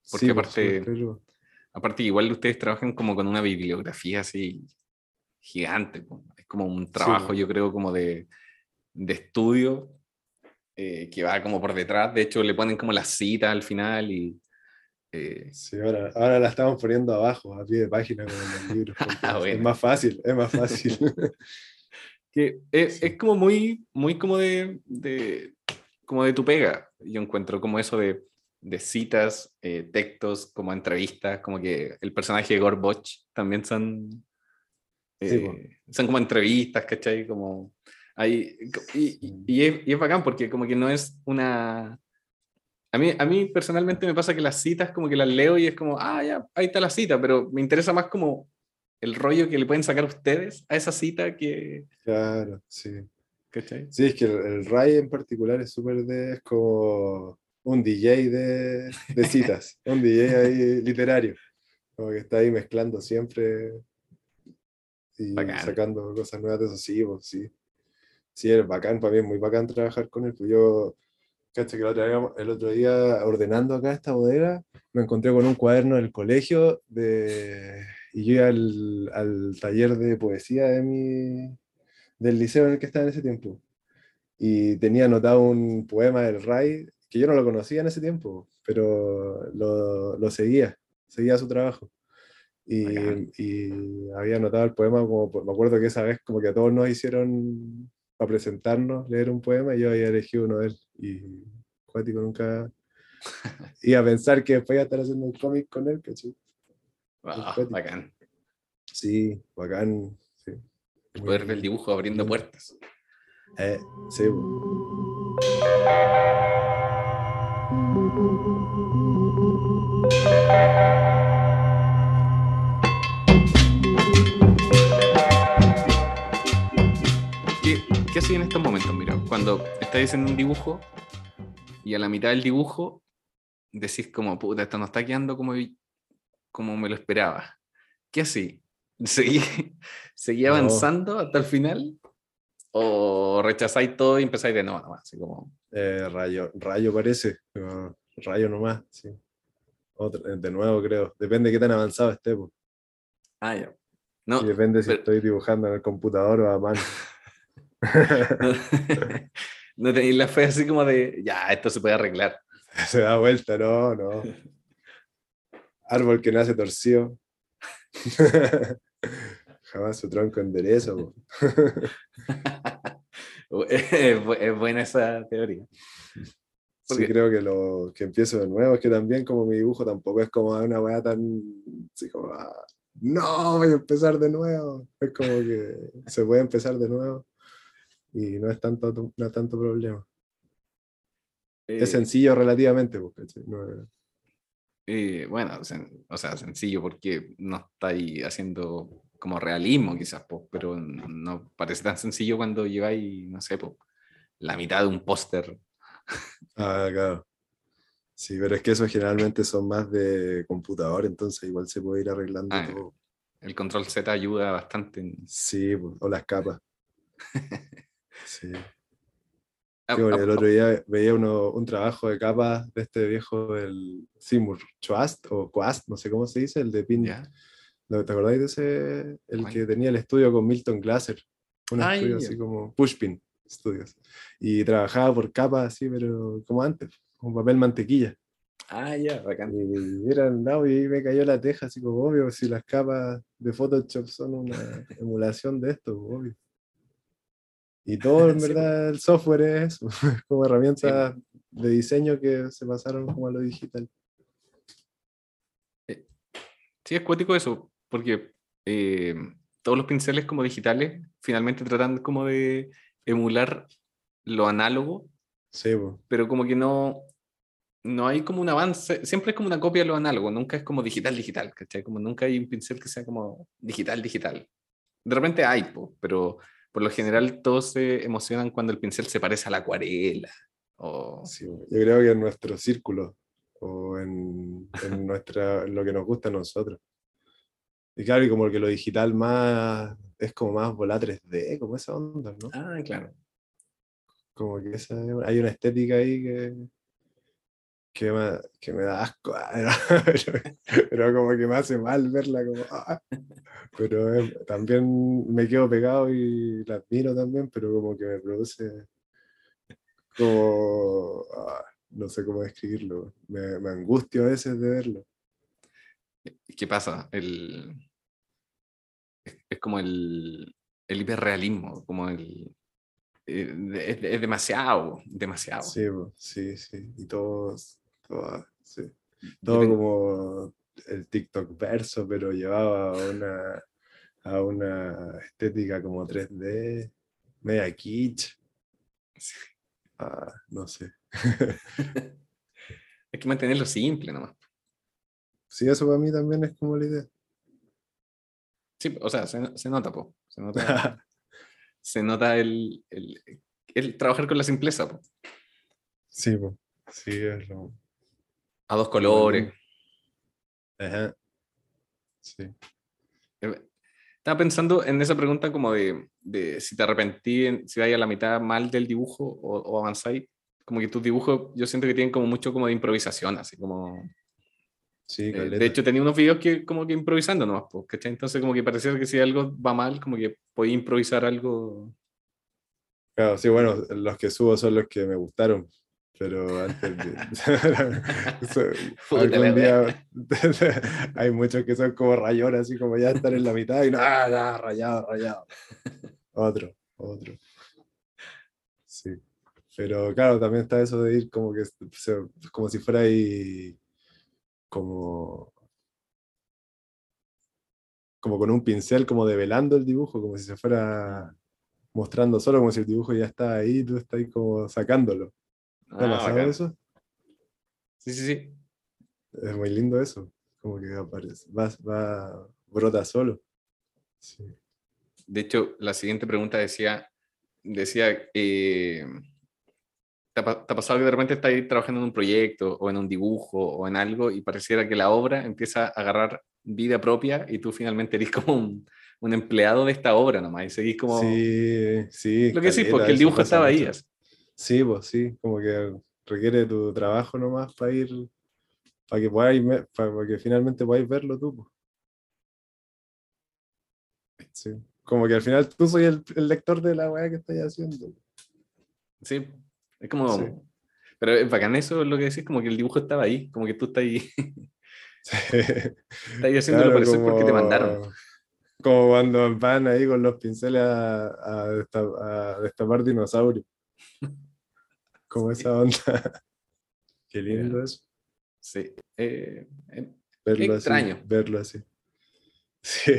Porque Sí, pues, aparte-. Aparte, igual ustedes trabajan como con una bibliografía así gigante. Es como un trabajo, po. yo creo, como de, de estudio eh, que va como por detrás. De hecho, le ponen como las citas al final y... eh, Sí, ahora, ahora la estamos poniendo abajo, a pie de página con los libros. Ah, es- Es bueno. más fácil, es más fácil. que es, Sí. es como muy, muy como de, de- como de tu pega. Yo encuentro como eso de, de citas, eh, textos, como entrevistas, como que el personaje de Gorboch también son, Sí, po. eh, son como entrevistas, ¿cachai? Como y, y- y es, y es bacán porque como que no es una... A mí, a mí personalmente me pasa que las citas como que las leo y es como, ah, ya, ahí está la cita, pero me interesa más como el rollo que le pueden sacar ustedes a esa cita que... Claro, sí. ¿Cachai? Sí, es que el, el Ray en particular es súper de, es como un DJ de, de citas, un DJ ahí literario, como que está ahí mezclando siempre y Bacán. sacando cosas nuevas de esos sí, pues, sí. Es bacán, para mí es muy bacán trabajar con él, pues yo, caché que el otro, día, el otro día ordenando acá esta bodega, me encontré con un cuaderno del colegio de, y yo iba al, al taller de poesía de mi, del liceo en el que estaba en ese tiempo. Y tenía anotado un poema del Ray, que yo no lo conocía en ese tiempo, pero lo, lo seguía, seguía su trabajo. Y, y había anotado el poema, como, me acuerdo que esa vez como que a todos nos hicieron para presentarnos, leer un poema, y yo había elegido uno de él. Y Cuático nunca iba a pensar que después iba a estar haciendo un cómic con él, ¿cachai? Ah, Perfecto. bacán. Sí, bacán. Sí. El poder del dibujo abriendo puertas. Eh, sí, po. ¿Qué, qué hacía en estos momentos? Mira, cuando estáis haciendo un dibujo y a la mitad del dibujo decís como, puta, esto no está quedando como, como me lo esperaba. ¿Qué así? ¿Seguí, seguí No. avanzando hasta el final? ¿O rechazáis todo y empezáis de nuevo? nomás? Así como, Eh, rayo, rayo parece. rayo nomás, sí. Eh, de nuevo creo. Depende de qué tan avanzado esté. po. ah, ya. No, y depende si pero- estoy dibujando en el computador o a mano. no tenéis la fe así como de, ya, esto se puede arreglar. Se da vuelta, no, no. Árbol que nace torcido. Jamás su tronco endereza. po. es bu- es buena esa teoría. Sí, creo que lo que empiezo de nuevo es que también como mi dibujo tampoco es como una weá tan así como ah, no voy a empezar de nuevo. Es como que se puede empezar de nuevo y no es tanto, no es tanto problema. Eh, Es sencillo relativamente, pues, ¿cachai? No eh, bueno, sen- o sea, sencillo porque no estáis haciendo como realismo quizás, po, pero no parece tan sencillo cuando lleváis, no sé, po, la mitad de un póster. Ah, claro. Sí, pero es que esos generalmente son más de computador, entonces igual se puede ir arreglando Ah, todo. El control Z ayuda bastante. en- Sí, pues, o las capas. Sí. Ah, Sí, bueno, ah, el otro día veía uno, un trabajo de capas de este viejo, el Seymour Choast o Quast, no sé cómo se dice, el de Pin. ya. ¿Lo- ¿Te acordáis de ese? El que tenía el estudio con Milton Glaser. Un Ah, estudio así como Pushpin Studios. Y trabajaba por capas así, pero como antes, con papel mantequilla. Ah, ya, bacán. Y era al lado y me cayó la teja, así como obvio, si las capas de Photoshop son una emulación de esto, obvio. Y todo, en verdad, el software es eso, como herramientas de diseño que se pasaron como a lo digital. Sí, es cuático eso, porque eh, todos los pinceles como digitales finalmente tratan como de emular lo análogo, Sí, pues. pero como que no, no hay como un avance, siempre es como una copia de lo análogo, nunca es como digital, digital, ¿cachai? Como nunca hay un pincel que sea como digital, digital. De repente hay, po, pero por lo general todos se emocionan cuando el pincel se parece a la acuarela. O... Sí, yo creo que en nuestro círculo o en, en nuestra, en lo que nos gusta a nosotros. Y claro, y como que lo digital más es como más volar 3D, como esa onda, ¿no? Ah, claro. Como que esa, hay una estética ahí que, que, me, que me da asco, pero, pero como que me hace mal verla como... ah. Pero eh, también me quedo pegado y la admiro también, pero como que me produce como... ah, no sé cómo describirlo. Me, me angustio a veces de verlo. ¿Y ¿Qué pasa? El, es, es como el, el hiperrealismo, como el... eh, Es, es demasiado, demasiado. Sí, sí, sí. Y todo, todo, sí. Como el TikTok verso, pero llevado a una, a una estética como 3D, media kitsch. Ah, no sé. Hay que mantenerlo simple nomás. Sí, eso para mí también es como la idea. Sí, o sea, se, se nota, po. Se nota, se nota el, el, el trabajar con la simpleza, po. Sí, po, sí, es lo. A dos colores. Ajá. Sí. Eh, Estaba pensando en esa pregunta como de, de si te arrepentí, en- si vais a la mitad mal del dibujo o, o avanzáis. Como que tus dibujos yo siento que tienen como mucho como de improvisación, así como... Sí, eh, de hecho tenía unos videos que como que improvisando nomás, ¿cachai? Entonces como que parecía que si algo va mal, como que podía improvisar algo... Claro, sí, bueno, los que subo son los que me gustaron, pero antes de... algún día hay muchos que son como rayones, así como ya están en la mitad y nada, nada, rayado, rayado. Otro, otro. Sí. Pero claro, también está eso de ir como que como si fuera ahí como como con un pincel como develando el dibujo, como si se fuera mostrando solo, como si el dibujo ya está ahí, tú estás ahí como sacándolo. ¿Te ha Ah, pasado bacán. eso? Sí, sí, sí. Es muy lindo eso. Como que aparece, va, va, brota solo. Sí. De hecho, la siguiente pregunta decía, decía, eh, ¿te, ha, pa- te ha pasado que de repente estás ahí trabajando en un proyecto o en un dibujo o en algo y pareciera que la obra empieza a agarrar vida propia y tú finalmente eres como un, un empleado de esta obra nomás y seguís como... Sí, sí. lo que sí, porque el dibujo estaba ahí. mucho. así. Sí, pues sí, como que requiere tu trabajo nomás para ir, para que podáis, para, que finalmente podáis verlo tú. pues. Sí, Como que al final tú soy el, el lector de la weá que estoy haciendo. Sí, es como... Sí. Pero es bacán eso, lo que decís, como que el dibujo estaba ahí, como que tú estás ahí, Sí. estás ahí haciéndolo Claro, parecer porque te como- mandaron. Como cuando van ahí con los pinceles a, a desta- a destapar dinosaurios. Como esa onda. Qué lindo eso. Sí. eh, eh, Verlo extraño. así. Verlo así. Sí,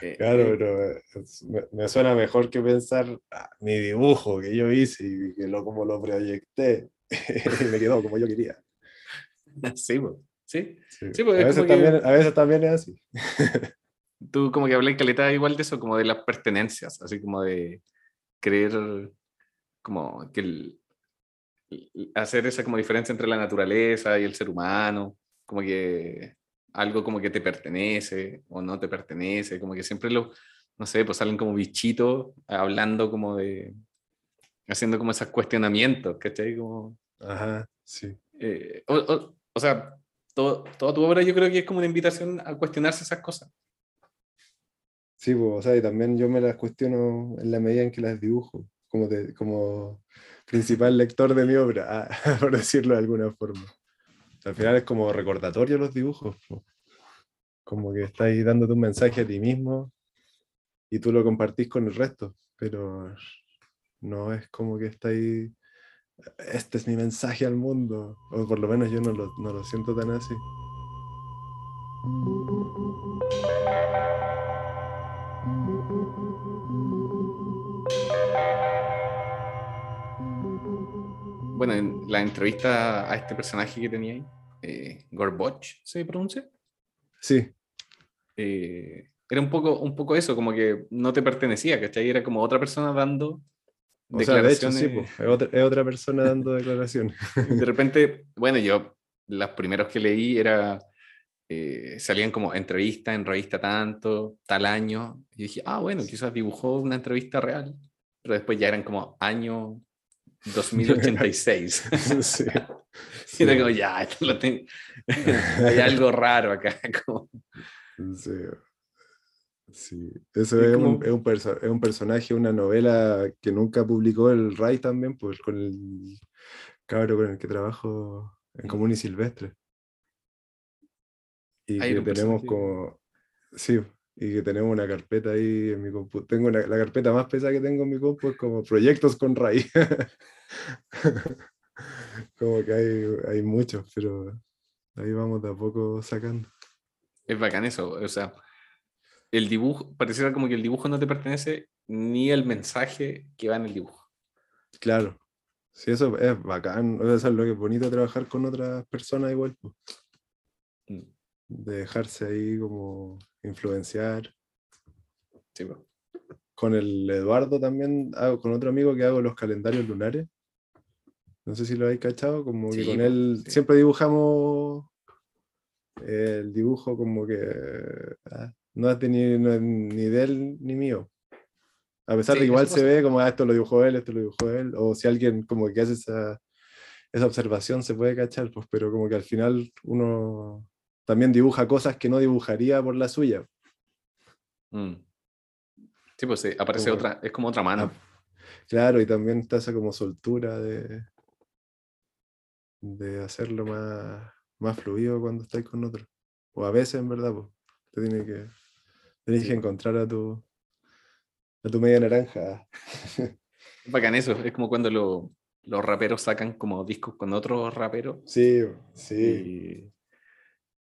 eh, claro, eh, pero me, me suena mejor que pensar "Ah, mi dibujo que yo hice y que lo, como lo proyecté y me quedó como yo quería. Sí, po, sí. Sí. Sí, porque a, es veces que- también, a veces también es así. Tú como que hablas caleta igual de eso, como de las pertenencias, así como de creer como que el- hacer esa como diferencia entre la naturaleza y el ser humano, como que algo como que te pertenece o no te pertenece, como que siempre lo, no sé, pues salen como bichitos hablando como de, haciendo como esos cuestionamientos, ¿cachai? Como, Ajá, sí. eh, o, o- o sea, todo, toda tu obra yo creo que es como una invitación a cuestionarse esas cosas. Sí, pues, o sea, y también yo me las cuestiono en la medida en que las dibujo, como, de- como principal lector de mi obra, ah, por decirlo de alguna forma. Al final es como recordatorio los dibujos, como que estás ahí dándote un mensaje a ti mismo y tú lo compartís con el resto, pero no es como que está ahí, este es mi mensaje al mundo, o por lo menos yo no lo, no lo siento tan así. Bueno, en la entrevista a este personaje que tenía ahí, eh, Gorboch, ¿se pronuncia? Sí, Eh, era un poco, un poco eso, como que no te pertenecía, ¿cachai? Era como otra persona dando o sea, de hecho declaraciones. sí, po, es otra, es otra persona dando declaraciones. de repente, bueno, yo las primeros que leí era, eh, salían como entrevista en revista tanto, tal año, y dije, ah, bueno, quizás dibujó una entrevista real, pero después ya eran como año 2086. sí. Y era como, ya, esto lo tengo- hay algo raro acá. como- Sí. Sí. Eso es, como- un, es, un perso- es un personaje, una novela que nunca publicó el Ray también, pues con el cabro con el que trabajo en. Común y Silvestre. Y que tenemos personaje- como. Sí, y que tenemos una carpeta ahí en mi compu. Tengo una- la carpeta más pesada que tengo en mi compu es como proyectos con Ray. como que hay, hay muchos, pero ahí vamos de a poco sacando. Es bacán eso, o sea, el dibujo, pareciera como que el dibujo no te pertenece ni el mensaje que va en el dibujo. Claro. Sí, eso es bacán. o sea, Eso es lo que es bonito trabajar con otras personas igual. Mm, De dejarse ahí como influenciar. sí. Con el Eduardo también, hago, con otro amigo que hago los calendarios lunares. No sé si lo habéis cachado, como que con él sí. siempre dibujamos el dibujo como que ah, no es de ni, no es ni de él ni mío. A pesar Sí, de que igual se ve como ah, esto lo dibujó él, esto lo dibujó él, o si alguien como que hace esa, esa observación se puede cachar, pues, pero como que al final uno también dibuja cosas que no dibujaría por la suya. Mm. Sí, pues sí, aparece Como- otra, es como otra mano. Ah, Claro, y también está esa como soltura de, de hacerlo más, más fluido cuando estáis con otro. O a veces, en verdad, pues, te tiene que, tenés Sí, que encontrar a tu, a tu media naranja. Es bacán eso, es como cuando lo- los raperos sacan como discos con otros raperos. Sí, sí. Y,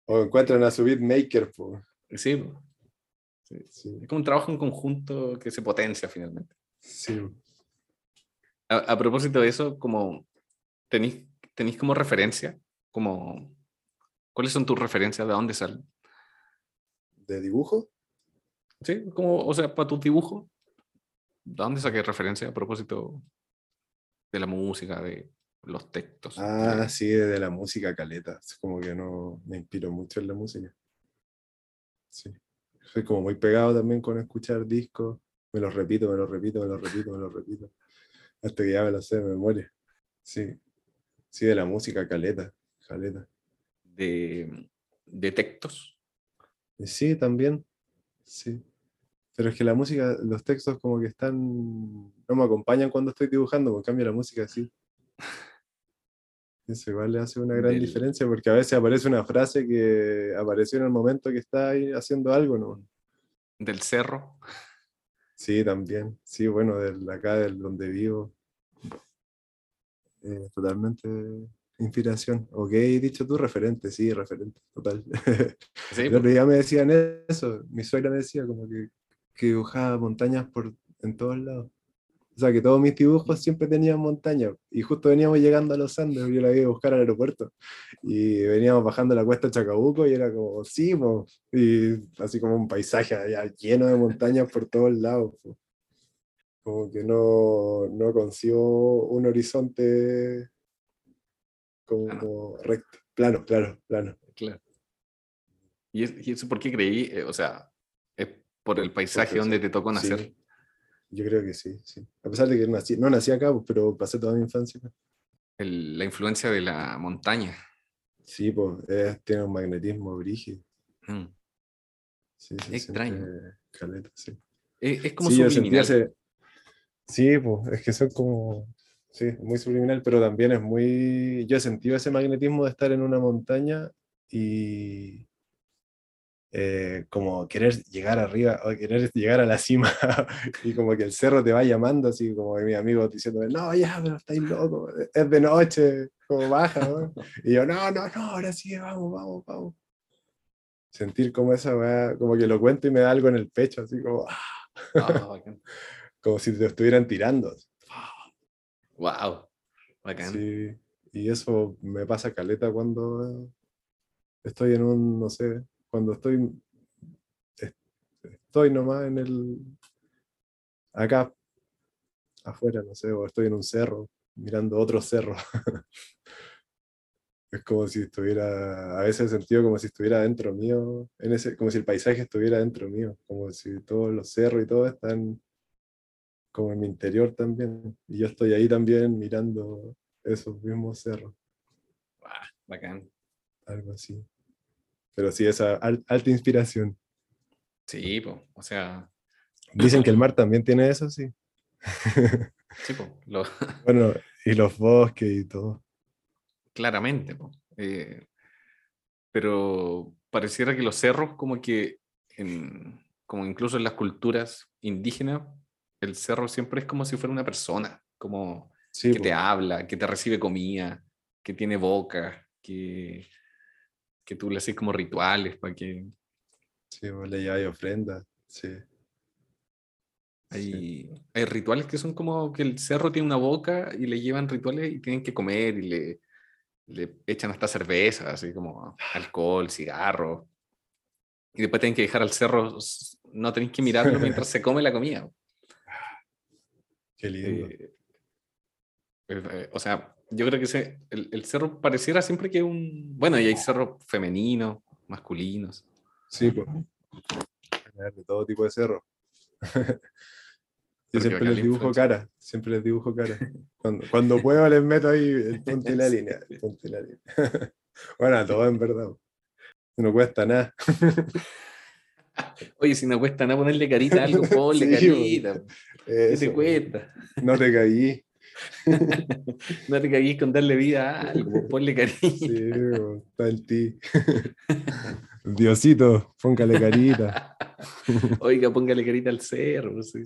O encuentran a su beatmaker, pues. sí, po. Sí, Sí, es como un trabajo en conjunto que se potencia finalmente. sí. A, a propósito de eso, como tenéis, tenéis como referencia, como ¿cuáles son tus referencias? ¿De dónde salen? ¿De dibujo? Sí, como, o sea, para tus dibujos, ¿de dónde saqué referencia a propósito de la música, de los textos? Ah, sí, de la música caleta. Es como que no me inspiro mucho en la música. Sí. Soy como muy pegado también con escuchar discos. Me los repito, me los repito, me los repito, me los repito. Hasta que ya me los sé de memoria. Sí. Sí, de la música caleta. Caleta. de, de textos. Sí, también. Sí. Pero es que la música, los textos como que están, no me acompañan cuando estoy dibujando, en cambio la música sí. Eso igual le hace una gran Del- diferencia porque a veces aparece una frase que apareció en el momento que está ahí haciendo algo, ¿no? Del cerro. Sí, también. Sí, bueno, del acá, del donde vivo. Eh, totalmente inspiración. Ok, dicho tú, referente, sí, referente, total. Sí, El otro día me decían eso, mi suegra me decía como que, que dibujaba montañas por, en todos lados. O sea, que todos mis dibujos siempre tenían montañas. Y justo veníamos llegando a los Andes, yo la iba a buscar al aeropuerto. Y veníamos bajando la cuesta Chacabuco y era como, sí, po", y así como un paisaje allá lleno de montañas por todos lados. po. Como que no, no consigo un horizonte como recto. Plano, claro, plano. Claro. ¿Y, es- y eso por qué creí? Eh, o sea, ¿es por el paisaje Porque, donde te tocó sí, nacer? Yo creo que sí, sí. A pesar de que nací, no nací acá, pues, pero pasé toda mi infancia. El- la influencia de la montaña. Sí, pues, es- tiene un magnetismo brígido. Mm. Sí, sí, Extraño. siempre caleta, sí. Es, es como Sí, subliminal. ese- Sí, pues, es que son como, sí, muy subliminal, pero también es muy, yo he sentido ese magnetismo de estar en una montaña y eh, como querer llegar arriba, o querer llegar a la cima, y como que el cerro te va llamando, así como mi amigo diciéndome, no, ya, pero estáis loco, es de noche, como baja, ¿no?". Y yo, no, no, no, ahora sí, vamos, vamos, vamos. Sentir como esa weá, como que lo cuento y me da algo en el pecho, así como, ah, Ah, como si te estuvieran tirando. Wow. Bacán. Sí, y eso me pasa caleta cuando estoy en un, no sé, cuando estoy, es- estoy nomás en el, acá, afuera, no sé, o estoy en un cerro, mirando otro cerro. Es como si estuviera, a veces he sentido como si estuviera dentro mío, en ese, como si el paisaje estuviera dentro mío, como si todos los cerros y todo están como en mi interior también. Y yo estoy ahí también mirando esos mismos cerros, Bacán. algo así. Pero sí, esa al- alta inspiración. Sí, po, o sea, Dicen que el mar también tiene eso, sí. sí, po, lo- Bueno, y los bosques y todo. claramente, po. Eh, pero pareciera que los cerros, como que, en- como incluso en las culturas indígenas, el cerro siempre es como si fuera una persona, como Sí, que te habla, que te recibe comida, que tiene boca, que, que tú le haces como rituales para que sí, po, le lleváis ofrendas. Sí. hay, hay rituales que son como que el cerro tiene una boca y le llevan rituales y tienen que comer y le, le echan hasta cerveza, así como alcohol, cigarro. Y después tienen que dejar al cerro, no tenéis que mirarlo mientras se come la comida. Qué lindo. Eh, eh, o sea, yo creo que ese, el, el cerro pareciera siempre que un... Bueno, y hay cerros femeninos, masculinos. Sí, pues. De todo tipo de cerro. Yo siempre les dibujo influencia. cara, siempre les dibujo cara. Cuando, cuando puedo les meto ahí el punto y la línea. el punto y la línea. Bueno, a todo en verdad. No cuesta nada. Oye, si no cuesta nada ponerle carita a algo, ponle Sí, carita. ¿Qué Eso, te cuesta? No te caí. No te cagues con darle vida a algo, ponle carita. Sí, está en ti. Diosito, póngale carita. Oiga, póngale carita al cerro. sí.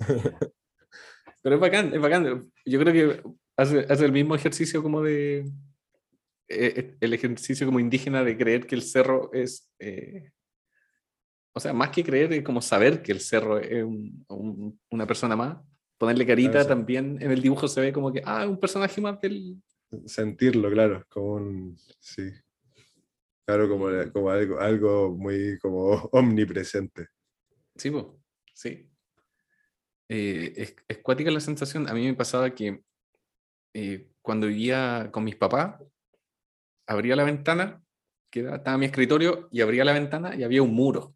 Pero es bacán, es bacán. Yo creo que hace, hace el mismo ejercicio como de. eh, eh, el ejercicio como indígena de creer que el cerro es. eh, o sea, más que creer, es como saber que el cerro es un- un- una persona más. Ponerle carita Claro, sí. también en el dibujo se ve como que, ah, un personaje más del. Sentirlo, claro, como un. Sí. Claro, como, como algo, algo muy como omnipresente. Sí, po, sí. Eh, es, es cuática la sensación. A mí me pasaba que eh, cuando vivía con mis papás, abría la ventana, que era- estaba mi escritorio, y abría la ventana y había un muro.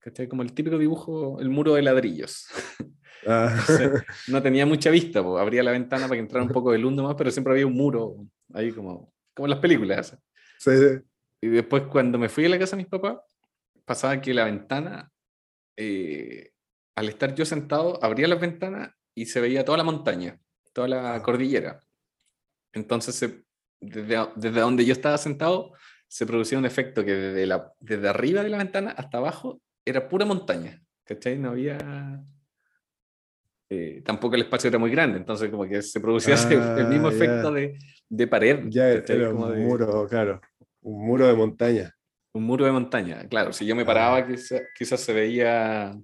¿Cachai? Como el típico dibujo, el muro de ladrillos. Ah, Entonces, no tenía mucha vista, po. abría la ventana para que entrara un poco de luz nomás, pero siempre había un muro ahí como, como en las películas. sí, sí. Y después cuando me fui a la casa de mis papás, pasaba que la ventana eh, al estar yo sentado, abría las ventanas y se veía toda la montaña, toda la Ah. cordillera. Entonces, se- desde, desde donde yo estaba sentado, se producía un efecto que desde, la, desde arriba de la ventana hasta abajo era pura montaña. ¿Cachai? No había... eh, tampoco el espacio era muy grande, entonces como que se producía ese- el mismo Ah, efecto de, de pared. Ya ¿cachai? era Como un de- muro, claro. Un muro de montaña. un muro de montaña, claro. Si yo me paraba, Ah. quizá- quizás se veía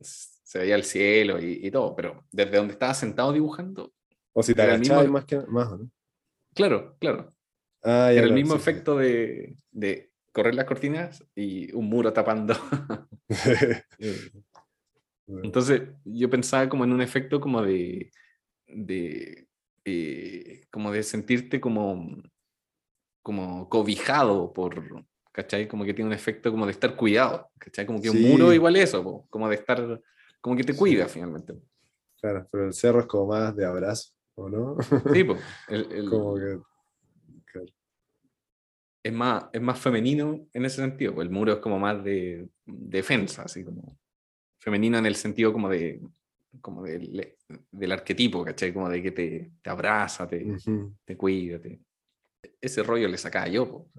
se veía el cielo y, y todo, pero desde donde estaba sentado dibujando, O si te agachabas mismo- más que más, ¿o ¿no? claro, claro. Ah, Era el mismo sí, sí. efecto de, de correr las cortinas y un muro tapando. Entonces yo pensaba como en un efecto como de, de eh, como de sentirte como, como cobijado por, ¿cachai? Como que tiene un efecto como de estar cuidado, ¿cachai? Como que un Sí. muro igual eso, po, como de estar, como que te Sí. cuida finalmente. Claro, pero el cerro es como más de abrazo, ¿o no? Sí, po, el- el- como que. claro. es, más, es más femenino en ese sentido, po, el muro es como más de, defensa, así como femenino en el sentido como de como del, del arquetipo, ¿cachai? Como de que te, te abraza, te, te cuida. te- Ese rollo le sacaba yo, po,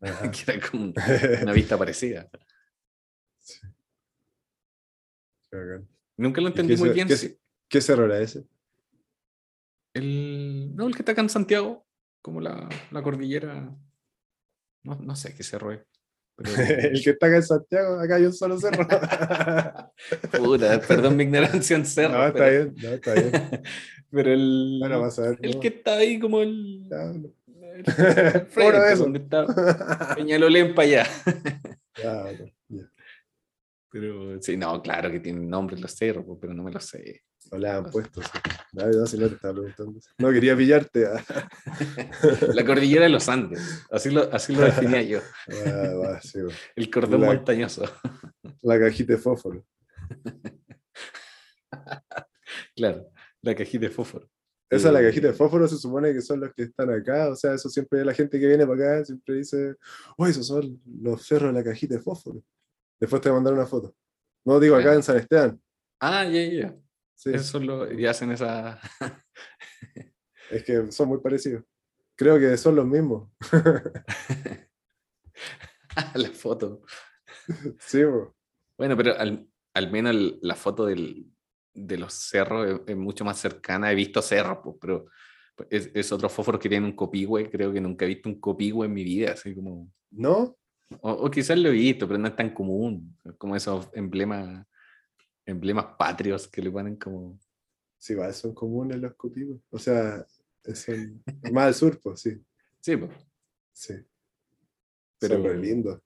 que era como una vista parecida. Sí. Nunca lo ¿Y entendí muy bien. qué ce- ¿Qué cerro era ese? El, no, el que está acá en Santiago, como la, la cordillera. No, no sé qué cerro es. Pero, el que está acá en Santiago, acá hay un solo cerro. puta, perdón mi ignorancia en cerro. no, está pero, bien, no, está bien. pero el, Bueno, vas a ver. el ¿no? que está ahí como el. No. el- al frente, de esos. donde está Peñalolén para allá. Ya, no, ya. Pero sí, no, claro que tienen nombres los cerros, pero no me lo sé. No le han puesto. Sí. Te estaba preguntando. No quería pillarte. ah. La cordillera de los Andes, así lo, así lo definía yo. Ah, va, sí, va. El cordón La- montañoso. La cajita de fósforo. Claro, la cajita de fósforo. Esa es la Eh, cajita de fósforo, se supone que son los que están acá. O sea, eso siempre la gente que viene para acá siempre dice, oh, esos son los cerros de la cajita de fósforo. Después te voy a mandar una foto. No digo acá en San Esteban. Ah, ya, ya. Sí, Esos son los, y hacen esa. es que son muy parecidos. Creo que son los mismos. la foto. Sí, bo. Bueno, pero al, al menos el- la foto del, de los cerros es, es mucho más cercana. He visto cerros, pues, pero es, es otro fósforo que tiene un copihue. Creo que nunca he visto un copihue en mi vida, así como. ¿No? O, o quizás lo he visto, pero no es tan común. Como esos emblemas, emblemas patrios que le ponen como. Sí, va, son comunes los copivos. O sea, es el- más al sur, pues sí. Sí, pues. Sí. Pero- Pero lindos.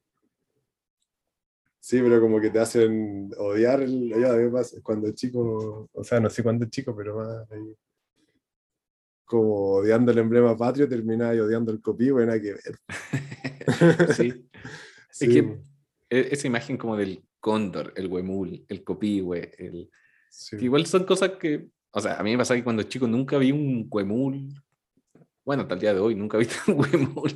Sí, pero como que te hacen odiar el, yo, a mí cuando chico, o sea, no sé cuándo es chico, pero más ahí, como odiando el emblema patrio, terminaba y odiando el copivo, y nada que ver. sí. Sí, Es que e- esa imagen como del cóndor, el huemul, el copihue, el, sí. igual son cosas que, o sea, a mí me pasa que cuando chico nunca vi un huemul, bueno, hasta el día de hoy nunca he visto un huemul,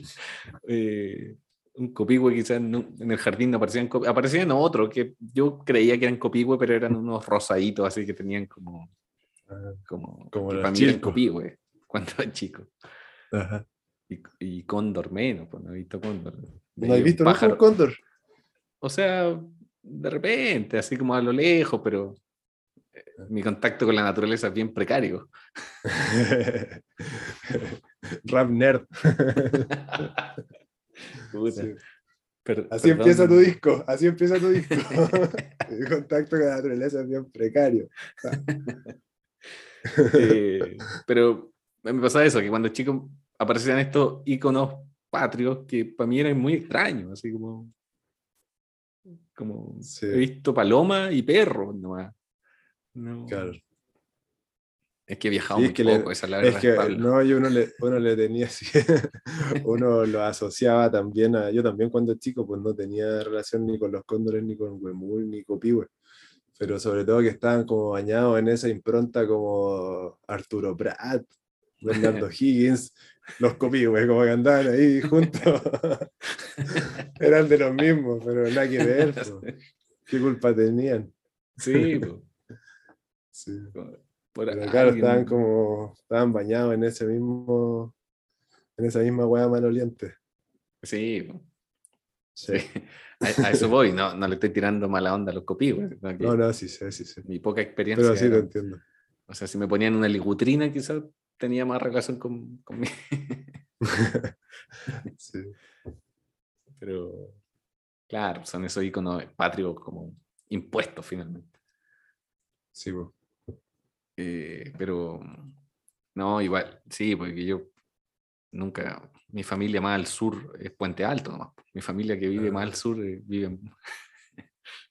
eh, un copihue quizás no- en el jardín no aparecían, aparecían otros que yo creía que eran copihue, pero eran unos rosaditos así que tenían como, Ah, como, Como que para mí eran chilcos. copihue cuando era chico. Ajá. Y, y cóndor menos, pues no he visto cóndor. ¿No un visto nunca un cóndor? O sea, de repente, así como a lo lejos, pero eh, mi contacto con la naturaleza es bien precario. Rap nerd. Sí. Así perdón. empieza tu disco, así empieza tu disco. El contacto con la naturaleza es bien precario. Eh, pero me pasaba eso, que cuando chico aparecían estos iconos patrios que para mí eran muy extraños, así como, como Sí. he visto paloma y perro nomás. No. Claro. Es que he viajado Sí, muy es que le- poco, esa es la Es verdad. que Pablo. no, y uno le, uno le tenía así, uno lo asociaba también a, yo también cuando chico pues no tenía relación ni con los cóndores, ni con Huemul, ni Copihue, pero sobre todo que estaban como bañados en esa impronta como Arturo Prat, Bernardo Higgins, los Copihue, como que andaban ahí juntos, eran de los mismos, pero nada que ver, pues. ¿qué culpa tenían? Sí. Sí. Por Pero claro, estaban como, estaban bañados en ese mismo, en esa misma hueá maloliente. Sí. Sí. a, a eso voy, no, no le estoy tirando mala onda a los sino que No, no, sí sé, sí sé. Mi poca experiencia. Pero sí te era- entiendo. o sea, si me ponían una ligutrina, quizás tenía más relación con, conmigo. Sí. Pero, claro, son esos iconos patrios como impuestos finalmente. Sí, po. Eh, pero, no, igual, sí, porque yo nunca, mi familia más al sur es Puente Alto nomás. Mi familia que vive más al Ah. sur eh, vive,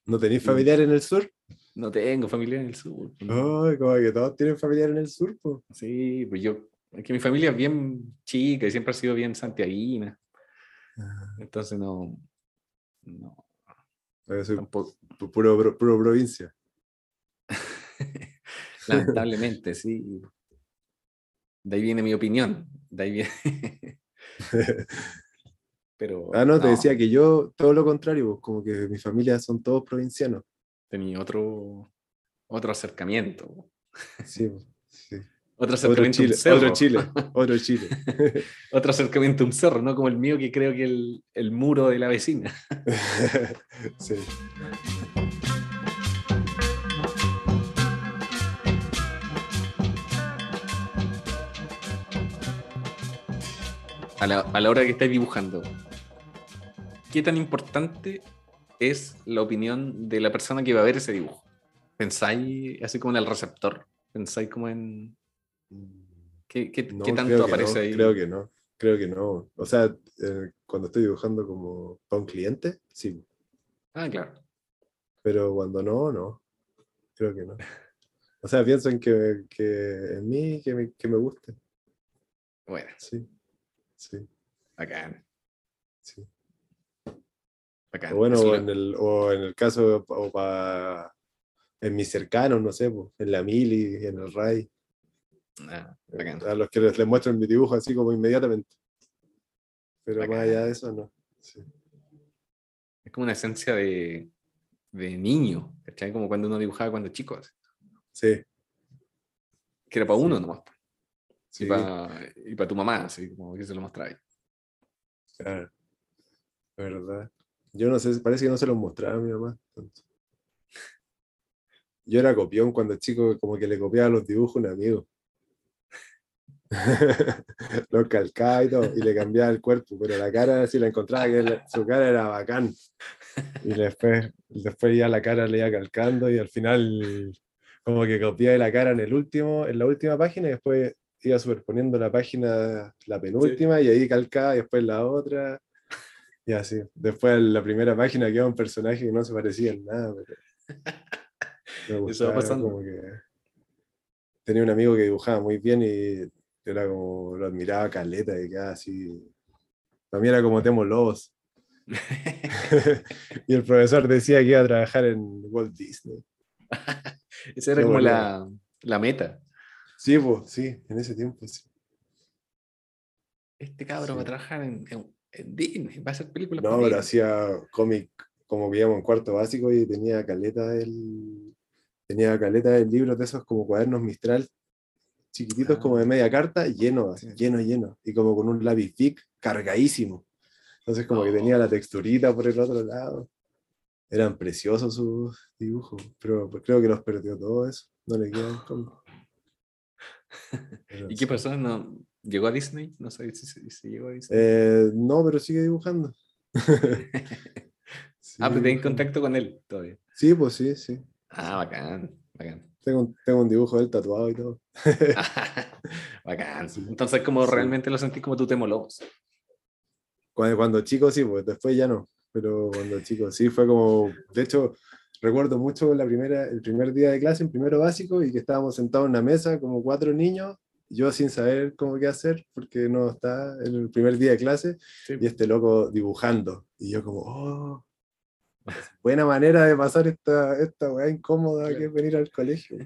¿No tenéis familiar en el sur? No tengo familia en el sur. pues, Ay, como que todos tienen familiar en el sur, po. Sí, pues yo, es que mi familia es bien chica y siempre ha sido bien santiaguina, entonces no, no, soy tampoco, pu- puro, puro, puro provincia. lamentablemente, sí. De ahí viene mi opinión, de ahí viene. Pero Ah, no, te decía que yo, todo lo contrario, pues, como que mi familia son todos provincianos. Tenía otro, otro acercamiento, Sí, sí. otro Otro acercamiento a un Chile, cerro, otro Chile, otro Chile. otro acercamiento a un cerro, no como el mío que creo que el, el muro de la vecina. sí. a la, a la hora que estáis dibujando, ¿qué tan importante es la opinión de la persona que va a ver ese dibujo? ¿Pensáis así como en el receptor? ¿Pensáis como en qué, qué- No, qué tanto aparece no, ahí? Creo que no, creo que no. O sea, eh, cuando estoy dibujando como para un cliente, sí. Ah, claro. Pero cuando no, no. Creo que no. O sea, pienso en que, que en mí, que me, que me guste. Bueno, Sí. Sí, bacán, sí. Bacán. Bueno, o en el, o en el caso, o para en mis cercanos, no sé, pues, en la Mili, en el RAI, ah, a los que les, les muestro mi dibujo así como inmediatamente. Pero más allá de eso, no. Sí. Es como una esencia de, de niño, ¿cachai? Como cuando uno dibujaba cuando chico, así, Sí, que era para Sí. uno nomás. sí, Y para tu mamá, así como que se lo mostraba. claro. La verdad. Yo no sé, parece que no se los mostraba a mi mamá. tanto. Yo era copión cuando chico, como que le copiaba los dibujos a un amigo. los calcaba y todo, y le cambiaba el cuerpo, pero la cara, si la encontraba, que la- su cara era bacán. Y después, después ya la cara le iba calcando y al final como que copiaba la cara en el último, en la última página y después iba superponiendo la página, la penúltima, y ahí calcaba y después la otra. Y así. Después en la primera página quedaba un personaje que no se parecía en nada. Pero me Eso va pasando. como que tenía un amigo que dibujaba muy bien y era como, lo admiraba caleta y quedaba así. Para mí era como Temo Lobos. y el profesor decía que iba a trabajar en Walt Disney. Esa era Qué como bueno. la, la meta. Sí, pues, sí, en ese tiempo sí. Este cabro va a Sí. trabajar en, en- en Disney, va a hacer películas. No, pero hacía cómic como que íbamos en cuarto básico y tenía caleta del. Tenía caleta de libros de esos como cuadernos Mistral, chiquititos como de Ah. media carta, lleno, así, Sí. lleno, lleno. Y como con un lápiz cargadísimo. Entonces como que tenía la Oh. texturita por el otro lado. Eran preciosos sus dibujos, pero pues creo que los perdió todo eso. No le quedan como. ¿Y qué pasó? ¿No, ¿Llegó a Disney? No sé si, si- si llegó a Disney. Eh, no, pero sigue dibujando. ah, pero Sigue tenés contacto con él todavía. Sí, pues sí, sí. Ah, bacán, bacán. Tengo, un- tengo un dibujo de él tatuado y todo. bacán. Sí. Entonces, como Sí. realmente lo sentí como tu temo lobos. Cuando, cuando chico sí, pues después ya no. Pero cuando chico sí fue como. De hecho, recuerdo mucho la primera, el primer día de clase, en primero básico, y que estábamos sentados en una mesa como cuatro niños, yo sin saber cómo qué hacer, porque no está en el primer día de clase, y este loco dibujando. Y yo como, oh, buena manera de pasar esta, esta weá incómoda que es venir al colegio.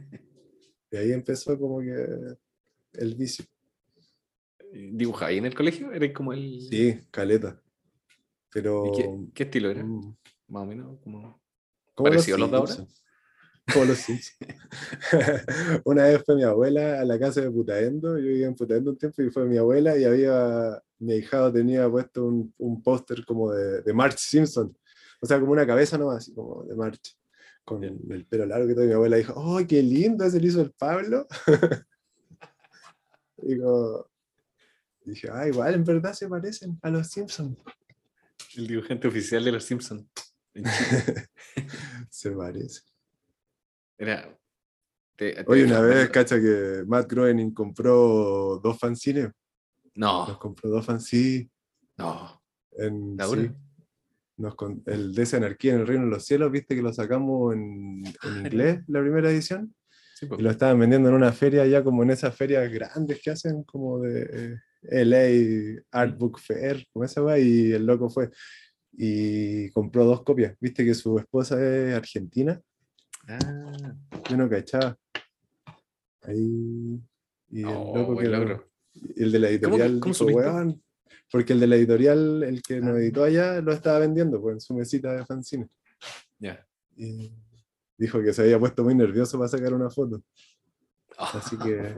Y ahí empezó como que el vicio. ¿Dibujaba ahí en el colegio? ¿Eres como el...? Sí, caleta. Pero. ¿Y qué, qué estilo era? mm, Más o menos, como... como ¿Parecido a los de ahora? Como los Simpsons. Una vez fue mi abuela a la casa de Putaendo, yo vivía en Putaendo un tiempo y fue mi abuela y había, mi hijado tenía puesto un, un póster como de, de March Simpson, o sea, como una cabeza nomás, así como de March, con el pelo largo y todo. Y mi abuela dijo, ¡oh, qué lindo! Ese lo hizo el Pablo. y como, dije, ah, igual en verdad se parecen a los Simpsons. El dibujante oficial de los Simpsons. se parecen. Era. te- te Oye, una vez, cacha, que Matt Groening compró dos fanzines. Nos No, compró dos fanzines no. en. ¿La sí, nos con- el de esa anarquía en el reino de los cielos, viste que lo sacamos en, en inglés, la primera edición, Sí, y lo estaban vendiendo en una feria ya como en esas ferias grandes que hacen, como de eh, LA Art Book Fair, como esa va, y el loco fue. Y compró dos copias, viste que su esposa es argentina, Ah, yo no cachaba. Ahí. Y el no, loco que lo- el de la editorial porque el de la editorial, el que nos Ah. editó allá, lo estaba vendiendo pues, en su mesita de fanzine. Ya. Y dijo que se había puesto muy nervioso para sacar una foto. Así que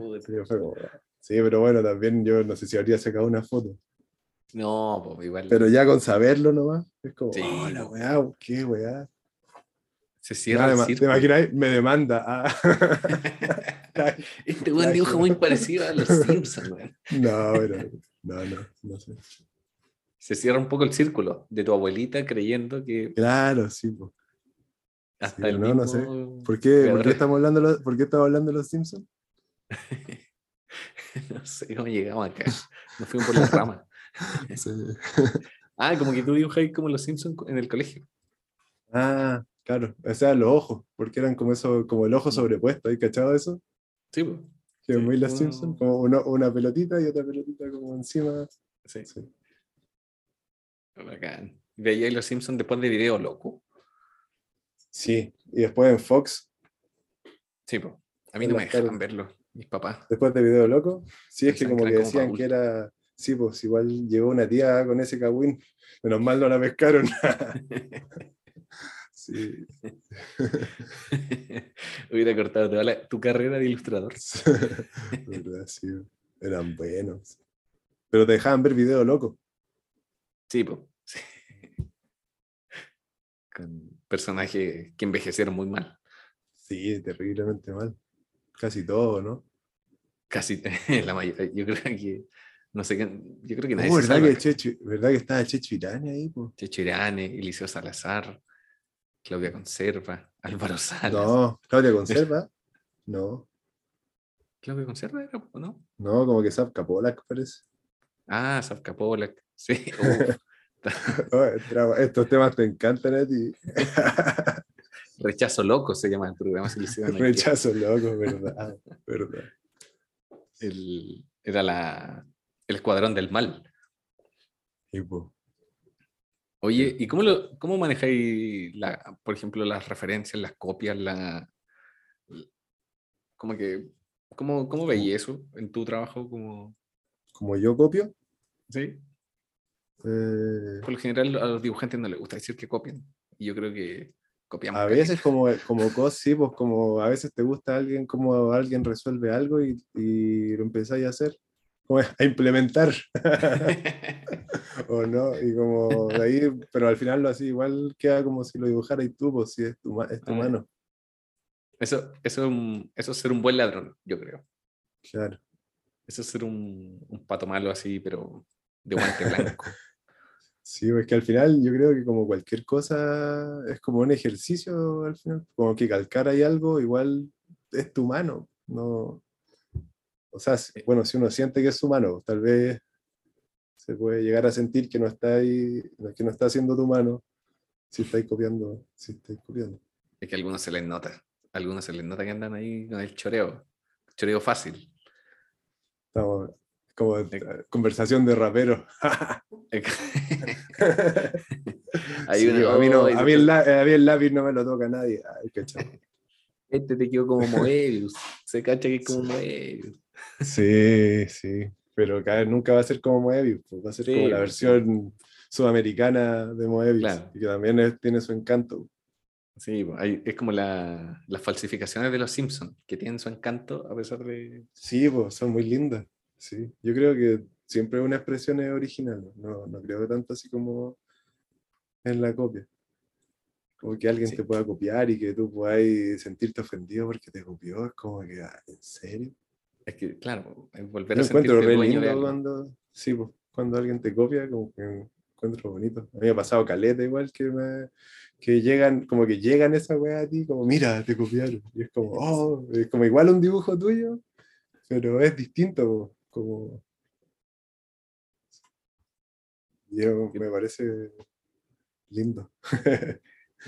sí, pero bueno, también yo no sé si habría sacado una foto. No, po, igual. Pero ya con saberlo nomás, es como, Sí, oh, la po. weá, qué weá. Se cierra el además, ¿Te imaginas? Me demanda. ah. Este buen dibuja muy parecido a los Simpsons, weón. no, pero, no, no, no sé. Se cierra un poco el círculo de tu abuelita creyendo que Claro, sí, po. hasta Sí, el no, mismo... no sé. ¿Por qué, ¿Por qué estamos hablando de los, ¿por qué estamos hablando de los Simpsons? no sé cómo llegamos acá. Nos fuimos por la rama. Sí. Ah, como que tú dibujáis como los Simpsons en el colegio. Ah, claro. O sea, los ojos, porque eran como eso, como el ojo sobrepuesto, ¿hay cachado eso? Sí, pues. Que Sí, muy los uno- Simpsons, como uno- una pelotita y otra pelotita como encima. Sí, Sí. bacán. Veía los Simpsons después de video loco. Sí, y después en Fox, Sí, pues. A mí no me dejaban verlo, mis papás. después de Video Loco, sí, es que como que que eran como decían que era, sí, pues igual llegó una tía con ese cagüín, menos mal no la pescaron. sí, Hubiera cortado toda la- tu carrera de ilustrador. verdad, sí, eran buenos. Pero te dejaban ver Video Loco. Sí, pues. Sí. Con personajes que envejecieron muy mal. Sí, terriblemente mal. Casi todo, ¿no? Casi la mayoría. Yo creo que. No sé qué. Yo creo que nadie Oh, se ¿verdad, salva. que Checho, ¿Verdad que estaba Checho Irane ahí? po? Checho Irane, Eliseo Salazar, Claudia Conserva, Álvaro Salas. No, Claudia Conserva. No, ¿Claudia Conserva era, o no? no, como que Zap Polak parece. Ah, Safka Polak. Sí. Oh, estos temas te encantan a ti. Rechazo Loco se llama el programa. se. Rechazo loco, verdad, verdad. El- era la, el escuadrón del mal. Y, po, Oye, ¿y cómo, lo, cómo manejáis, la, por ejemplo, las referencias, las copias, la... Como que, ¿cómo, cómo veis eso en tu trabajo? Como, como yo copio, ¿sí? eh, Por lo general a los dibujantes no les gusta decir que copian. Y yo creo que copiamos. a veces como, como cosas, sí, pues como a veces te gusta alguien, como alguien resuelve algo y, y lo empezáis a hacer, a implementar. o no, y como de ahí, pero al final lo así igual queda como si lo dibujaras tú, pues si es tu, es tu Ah, mano. Eso, eso, es eso es ser un buen ladrón, yo creo. Claro. Eso es ser un, un pato malo así, pero de guante blanco. Sí, pues que al final yo creo que como cualquier cosa es como un ejercicio al final, como que calcar ahí algo, igual es tu mano, no. O sea, bueno, si uno siente que es su mano, tal vez se puede llegar a sentir que no está ahí, que no está haciendo tu mano, si estáis copiando, si estáis copiando. Es que a algunos se les nota. A algunos se les nota que andan ahí con el choreo. Choreo fácil. Estamos como conversación de rapero. Hay Sí, uno, a, mí no- "Ay, a mí el, a mí el lápiz no me lo toca nadie. Ay. Este te quedó como Moebius. Se cacha que es como Moebius. Sí, sí, pero cada vez nunca va a ser como Moebius, pues, va a ser Sí, como la pues, sí. versión sudamericana de Moebius, Claro. y que también es- tiene su encanto. Sí, pues, hay- es como la- las falsificaciones de los Simpsons, que tienen su encanto a pesar de... Sí, pues, son muy lindas. Sí, yo creo que siempre una expresión es original. No, no creo que tanto así como en la copia. Como que alguien Sí. te pueda copiar y que tú puedas sentirte ofendido porque te copió. Es como que, ah, ¿en serio? Es que, claro, es volver Yo a encuentro re dueño de lindo algo. cuando, sí, pues, cuando alguien te copia, como que encuentro bonito. A mí me ha pasado caleta igual que me, que llegan, como que llegan esa weá a ti, como mira, te copiaron. Y es como, oh, es como igual un dibujo tuyo, pero es distinto, como. Yo, me parece lindo.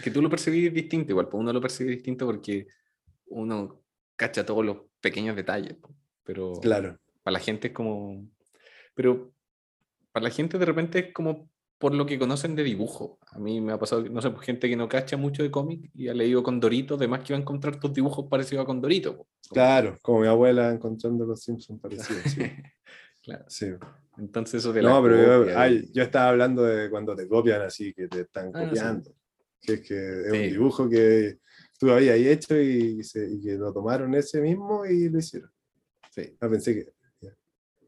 Que tú lo percibís distinto, igual, pues uno lo percibe distinto porque uno cacha todos los pequeños detalles, pero Claro, para la gente es como... Pero para la gente de repente es como por lo que conocen de dibujo. A mí me ha pasado, no sé, pues, gente que no cacha mucho de cómic y ha leído Condorito, además que va a encontrar tus dibujos parecidos a Condorito. po. Claro, como mi abuela encontrando los Simpsons parecidos. Sí. Claro. sí. Entonces eso de la No, pero yo, ay, yo estaba hablando de cuando te copian así, que te están Ah, copiando. Que es que es Sí. un dibujo que tú habías hecho y, se- y que lo tomaron ese mismo y lo hicieron. Sí. Ah, pensé que.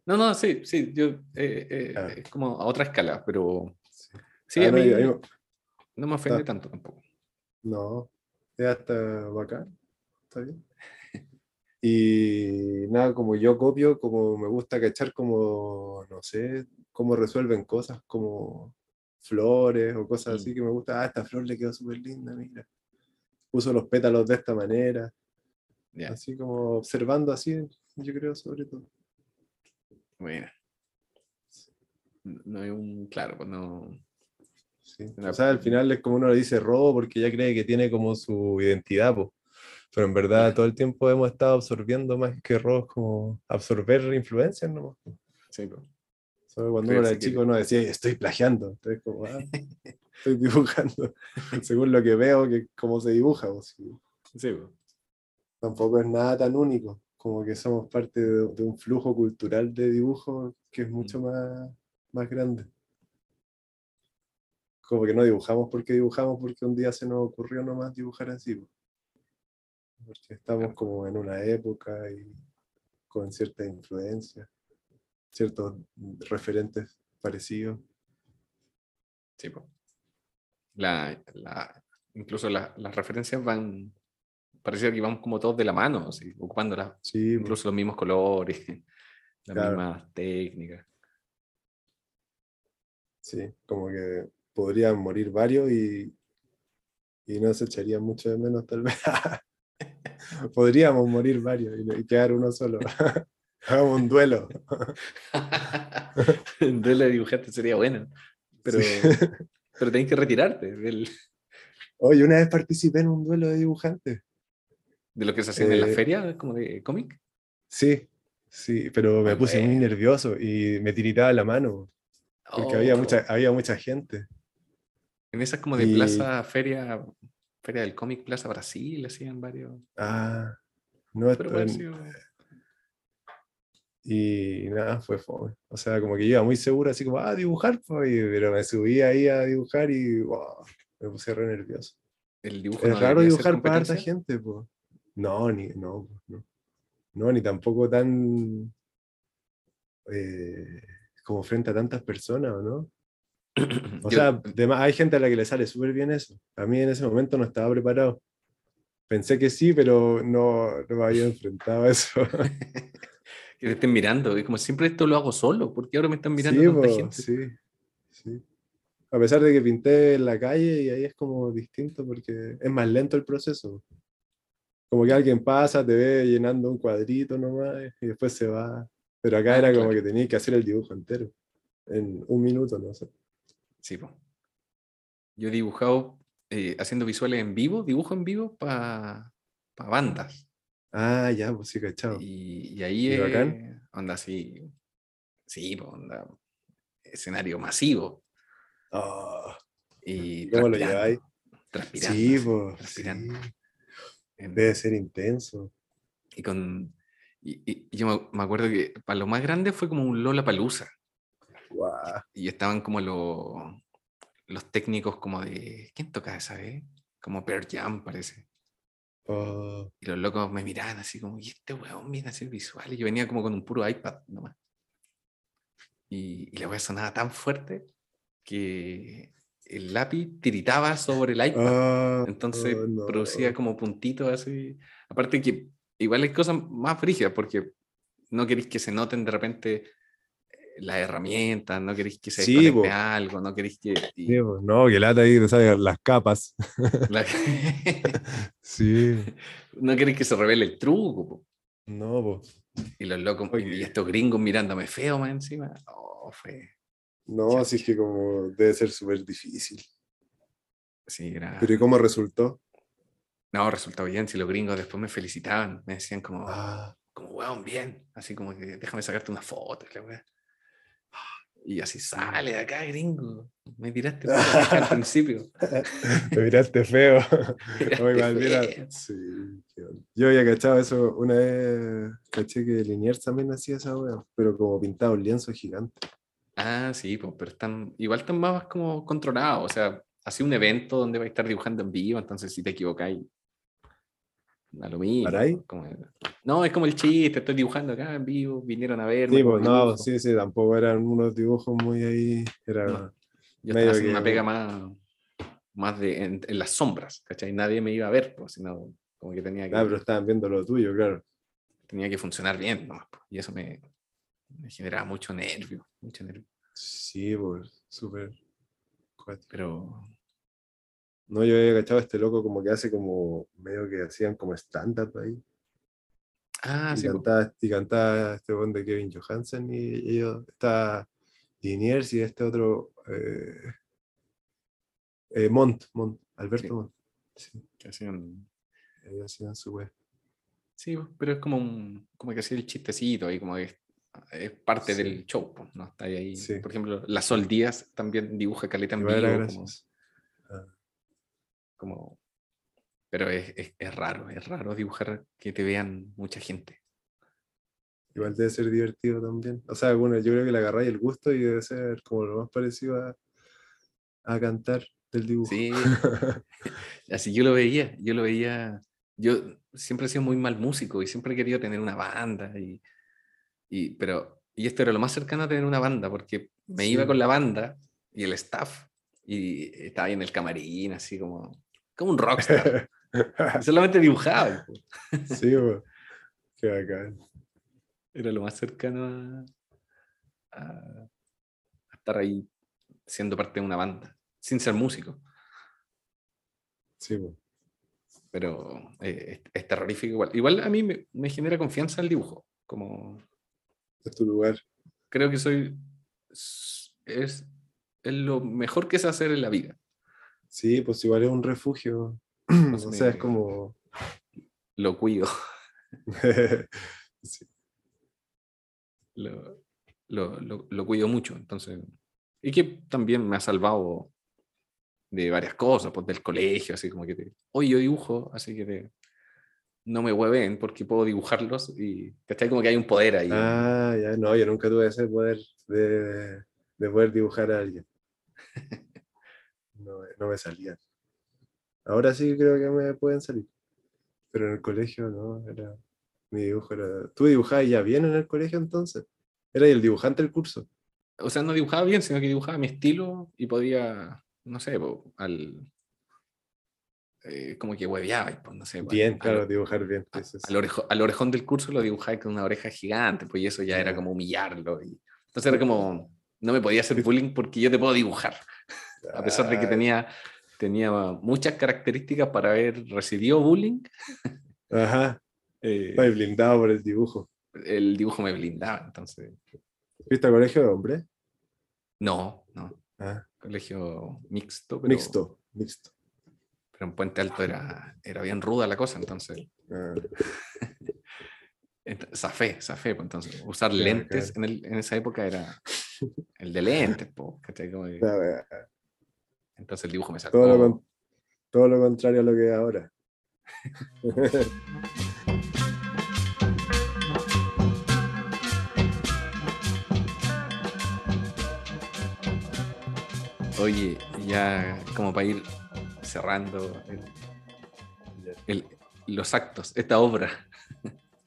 No, no, sí, sí, yo, eh, eh, Ah. es como a otra escala, pero Sí. sí, Ah, a no, mí y- a mí- no me ofende Ah. tanto tampoco. No, es hasta bacán. Está bien. Y nada, como yo copio, como me gusta cachar como, no sé, cómo resuelven cosas, como flores o cosas Mm. así que me gusta. Ah, esta flor le quedó súper linda, mira. Puso los pétalos de esta manera. Ya, Así como observando así, yo creo, sobre todo. bueno. No hay un, claro, pues no. Sí. O sea, al final es como uno le dice robo porque ya cree que tiene como su identidad, po. Pero en verdad todo el tiempo hemos estado absorbiendo más que robos, como absorber influencias, ¿no? Sí. Solo cuando uno era Creerse que- chico uno decía, estoy plagiando. Entonces, como, ah, estoy dibujando. Según lo que veo, que cómo se dibuja. po, sí. Sí. Tampoco es nada tan único. Como que somos parte de, de un flujo cultural de dibujo que es mucho más, más grande. Como que no dibujamos porque dibujamos, porque un día se nos ocurrió nomás dibujar así. po. Porque estamos como en una época y con cierta influencia, ciertos referentes parecidos. Sí, pues. La, la, incluso la- las referencias van, parecía que van como todos de la mano, así, ocupando las- Sí, incluso los mismos colores, las Claro. mismas técnicas. sí, como que podrían morir varios y, y no se echarían mucho de menos tal vez. Podríamos morir varios y, quedar uno solo. Hagamos un duelo. El duelo de dibujante sería bueno, pero, Sí. pero tenés que retirarte del- Oye, una vez participé en un duelo de dibujantes. De lo que se hacían en la Eh, feria, como de cómic. Sí, sí, pero me puse muy nervioso y me tiritaba la mano porque había, Oh, mucha, había mucha gente. En esas como de y- plaza, feria, feria del cómic, Plaza Brasil, hacían varios. Ah, no, Pero y nada, fue fome. O sea, como que iba muy seguro, así como, ah, dibujar, pues, pero me subí ahí a dibujar y wow, me puse re nervioso. el dibujo Es no raro dibujar para harta gente, pues. No, ni, no, no. No, ni tampoco tan eh, como frente a tantas personas, ¿o ¿no? O Yo- sea, de ma- hay gente a la que le sale súper bien eso. A mí en ese momento no estaba preparado. Pensé que sí, pero no, no me había enfrentado a eso. que te estén mirando, y como siempre esto lo hago solo, porque ahora me están mirando sí, tanta po, gente. sí, sí. A pesar de que pinté en la calle y ahí es como distinto porque es más lento el proceso. Como que alguien pasa, te ve llenando un cuadrito nomás y después se va. Pero acá Ah, era como que tenías que hacer el dibujo entero. En un minuto, no sé. Sí, po. Yo he dibujado eh, haciendo visuales en vivo, dibujo en vivo para bandas. Ah, ya, pues sí, cachado. Y, y ahí ¿Y es onda así. Sí, po, onda. Escenario masivo. Ah, Y ¿Cómo lo lleváis? Transpirando. sí, pues. transpirando. sí. En- Debe ser intenso. y con. Y, y- y yo me, me acuerdo que para lo más grande fue como un Lola Palusa. Guau. Y estaban como los, los técnicos como de. ¿Quién toca esa vez? como Pearl Jam, parece. Oh, Y los locos me miraban así como, y este weón viene a hacer visual. Y yo venía como con un puro iPad nomás. Y, y la weá sonaba tan fuerte que el lápiz tiritaba sobre el iPad. ah, Entonces oh, no. producía como puntitos así. Aparte que igual hay cosas más frígidas porque no queréis que se noten de repente eh, las herramientas, no queréis que se Sí, po. algo, no queréis que... y Sí, no, que lata ahí, salen las capas. la- Sí, no queréis que se revele el truco. po. no, pues. Y los locos, y estos gringos mirándome feo más encima. Oh, fue... No, así es que como debe ser súper difícil. Sí, era... Pero ¿y cómo resultó? No, resultó bien. Si los gringos después me felicitaban, me decían como, Ah, como weón, bien. Así como que déjame sacarte una foto. y la wea. Y así sale de acá, gringo. Me tiraste al principio. me miraste feo. Miraste mira, feo. sí. Yo había cachado eso una vez, caché que Liniers también hacía esa wea, pero como pintado un lienzo gigante. Ah, sí, pues, pero están, igual están más como controlados. O sea, así un evento donde vais a estar dibujando en vivo, entonces si te equivocáis, a lo mismo. Como- no, es como el chiste, estoy dibujando acá en vivo, vinieron a verme. Sí, pues no, sí, sí, tampoco eran unos dibujos muy ahí, era... No. Yo medio estaba que- una pega más, más de, en, en las sombras, ¿cachai? Nadie me iba a ver, pues, sino como que tenía que, Ah, pero estaban viendo lo tuyo, claro. tenía que funcionar bien, pues, y eso me, me generaba mucho nervio, mucho nervio. Sí, pues, súper... Pero No, yo había cachado a este loco como que hace como, medio que hacían como stand-up ahí. Ah, y, sí, y cantaba este buen de Kevin Johansen y ellos, está Liniers y este otro, eh, eh, Montt, Montt, Alberto Sí. Montt. Sí, que hacían- ellos hacían su web. sí, pero es como un, como que hacía el chistecito ahí, como que es, parte Sí. del show, pues, ¿no? Está ahí. Sí. Por ejemplo, la Sol Díaz también dibuja caleta en vivo, como. Ah, como- pero es, es, es raro, es raro dibujar que te vean mucha gente. Igual debe ser divertido también. O sea, bueno, yo creo que le agarráis el gusto y debe ser como lo más parecido a, a cantar del dibujo. Sí, así yo lo veía, yo lo veía, yo siempre he sido muy mal músico y siempre he querido tener una banda, y, y, pero, y esto era lo más cercano a tener una banda, porque me iba con la banda y el staff, y estaba ahí en el camarín, así como, como un rockstar, solamente dibujaba, sí, pues. Qué bacán. era lo más cercano a, estar ahí siendo parte de una banda, sin ser músico. Sí, pues. pero eh, es, es terrorífico igual. Igual a mí me, me genera confianza el dibujo, como Es tu lugar. creo que soy, es, es lo mejor que sé hacer en la vida. Sí, pues igual es un refugio. Entonces o sea, es como. Lo cuido, Sí. lo, lo, lo- lo cuido mucho, entonces, y que también me ha salvado de varias cosas, pues del colegio, así como que, te, hoy yo dibujo, así que te- no me hueven porque puedo dibujarlos y, ¿cachai? Como que hay un poder ahí. Ah, ya, no, yo nunca tuve ese poder de, de poder dibujar a alguien. No, no me salían. Ahora sí creo que me pueden salir. Pero en el colegio no, era. Mi dibujo era. ¿Tú dibujabas ya bien en el colegio entonces? Era el dibujante del curso. o sea, no dibujaba bien, sino que dibujaba mi estilo y podía, no sé, al. Eh, como que hueveaba, y, pues, no sé. po, Bien, claro, dibujar bien. a- sí. al, orejo- al orejón del curso lo dibujaba con una oreja gigante, pues y eso ya era como humillarlo. Y, entonces era como, no me podía hacer bullying porque yo te puedo dibujar, a pesar de que Ah, tenía, tenía muchas características para haber recibido bullying, Ajá, eh, estoy blindado por el dibujo. el dibujo me blindaba, entonces, ¿Viste al colegio de hombre? no, no, Ah, colegio mixto, pero, mixto, mixto. Pero en Puente Alto era, era bien ruda la cosa, entonces, Ah, ent- zafé, zafé, pues entonces, usar lentes en, el- en esa época era el de lentes, que- la wea. entonces el dibujo me sacó. Todo lo, todo lo contrario a lo que es ahora. Oye, ya como para ir cerrando el- el- los actos, esta obra.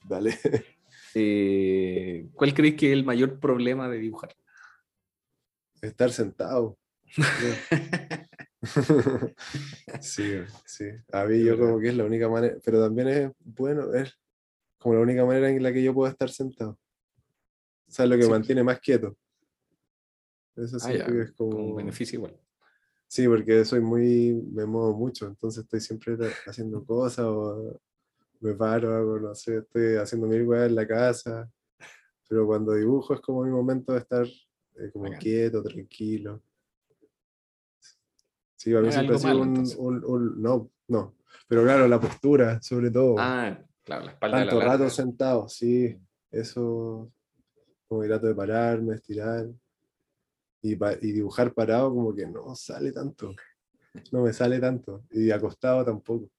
Dale. Eh, ¿Cuál crees que es el mayor problema de dibujar? Estar sentado. sí, sí. A mí yo como que es la única manera, pero también es bueno, es como la única manera en la que yo puedo estar sentado. O sea, lo que Sí. mantiene más quieto. Eso Ah, ya, que es como como... un beneficio igual. Sí, porque soy muy, me muevo mucho, entonces estoy siempre haciendo cosas o me paro, hago, no sé, estoy haciendo mil weas en la casa, pero cuando dibujo es como mi momento de estar eh, como quieto, tranquilo. Sí, para mí No siempre ha sido un, un- un- no, no, pero claro, la postura, sobre todo, Ah, claro, la espalda de la tanto rato sentado, sí, eso, como trato de pararme, estirar, y, pa- y dibujar parado como que no sale tanto, no me sale tanto, y acostado tampoco.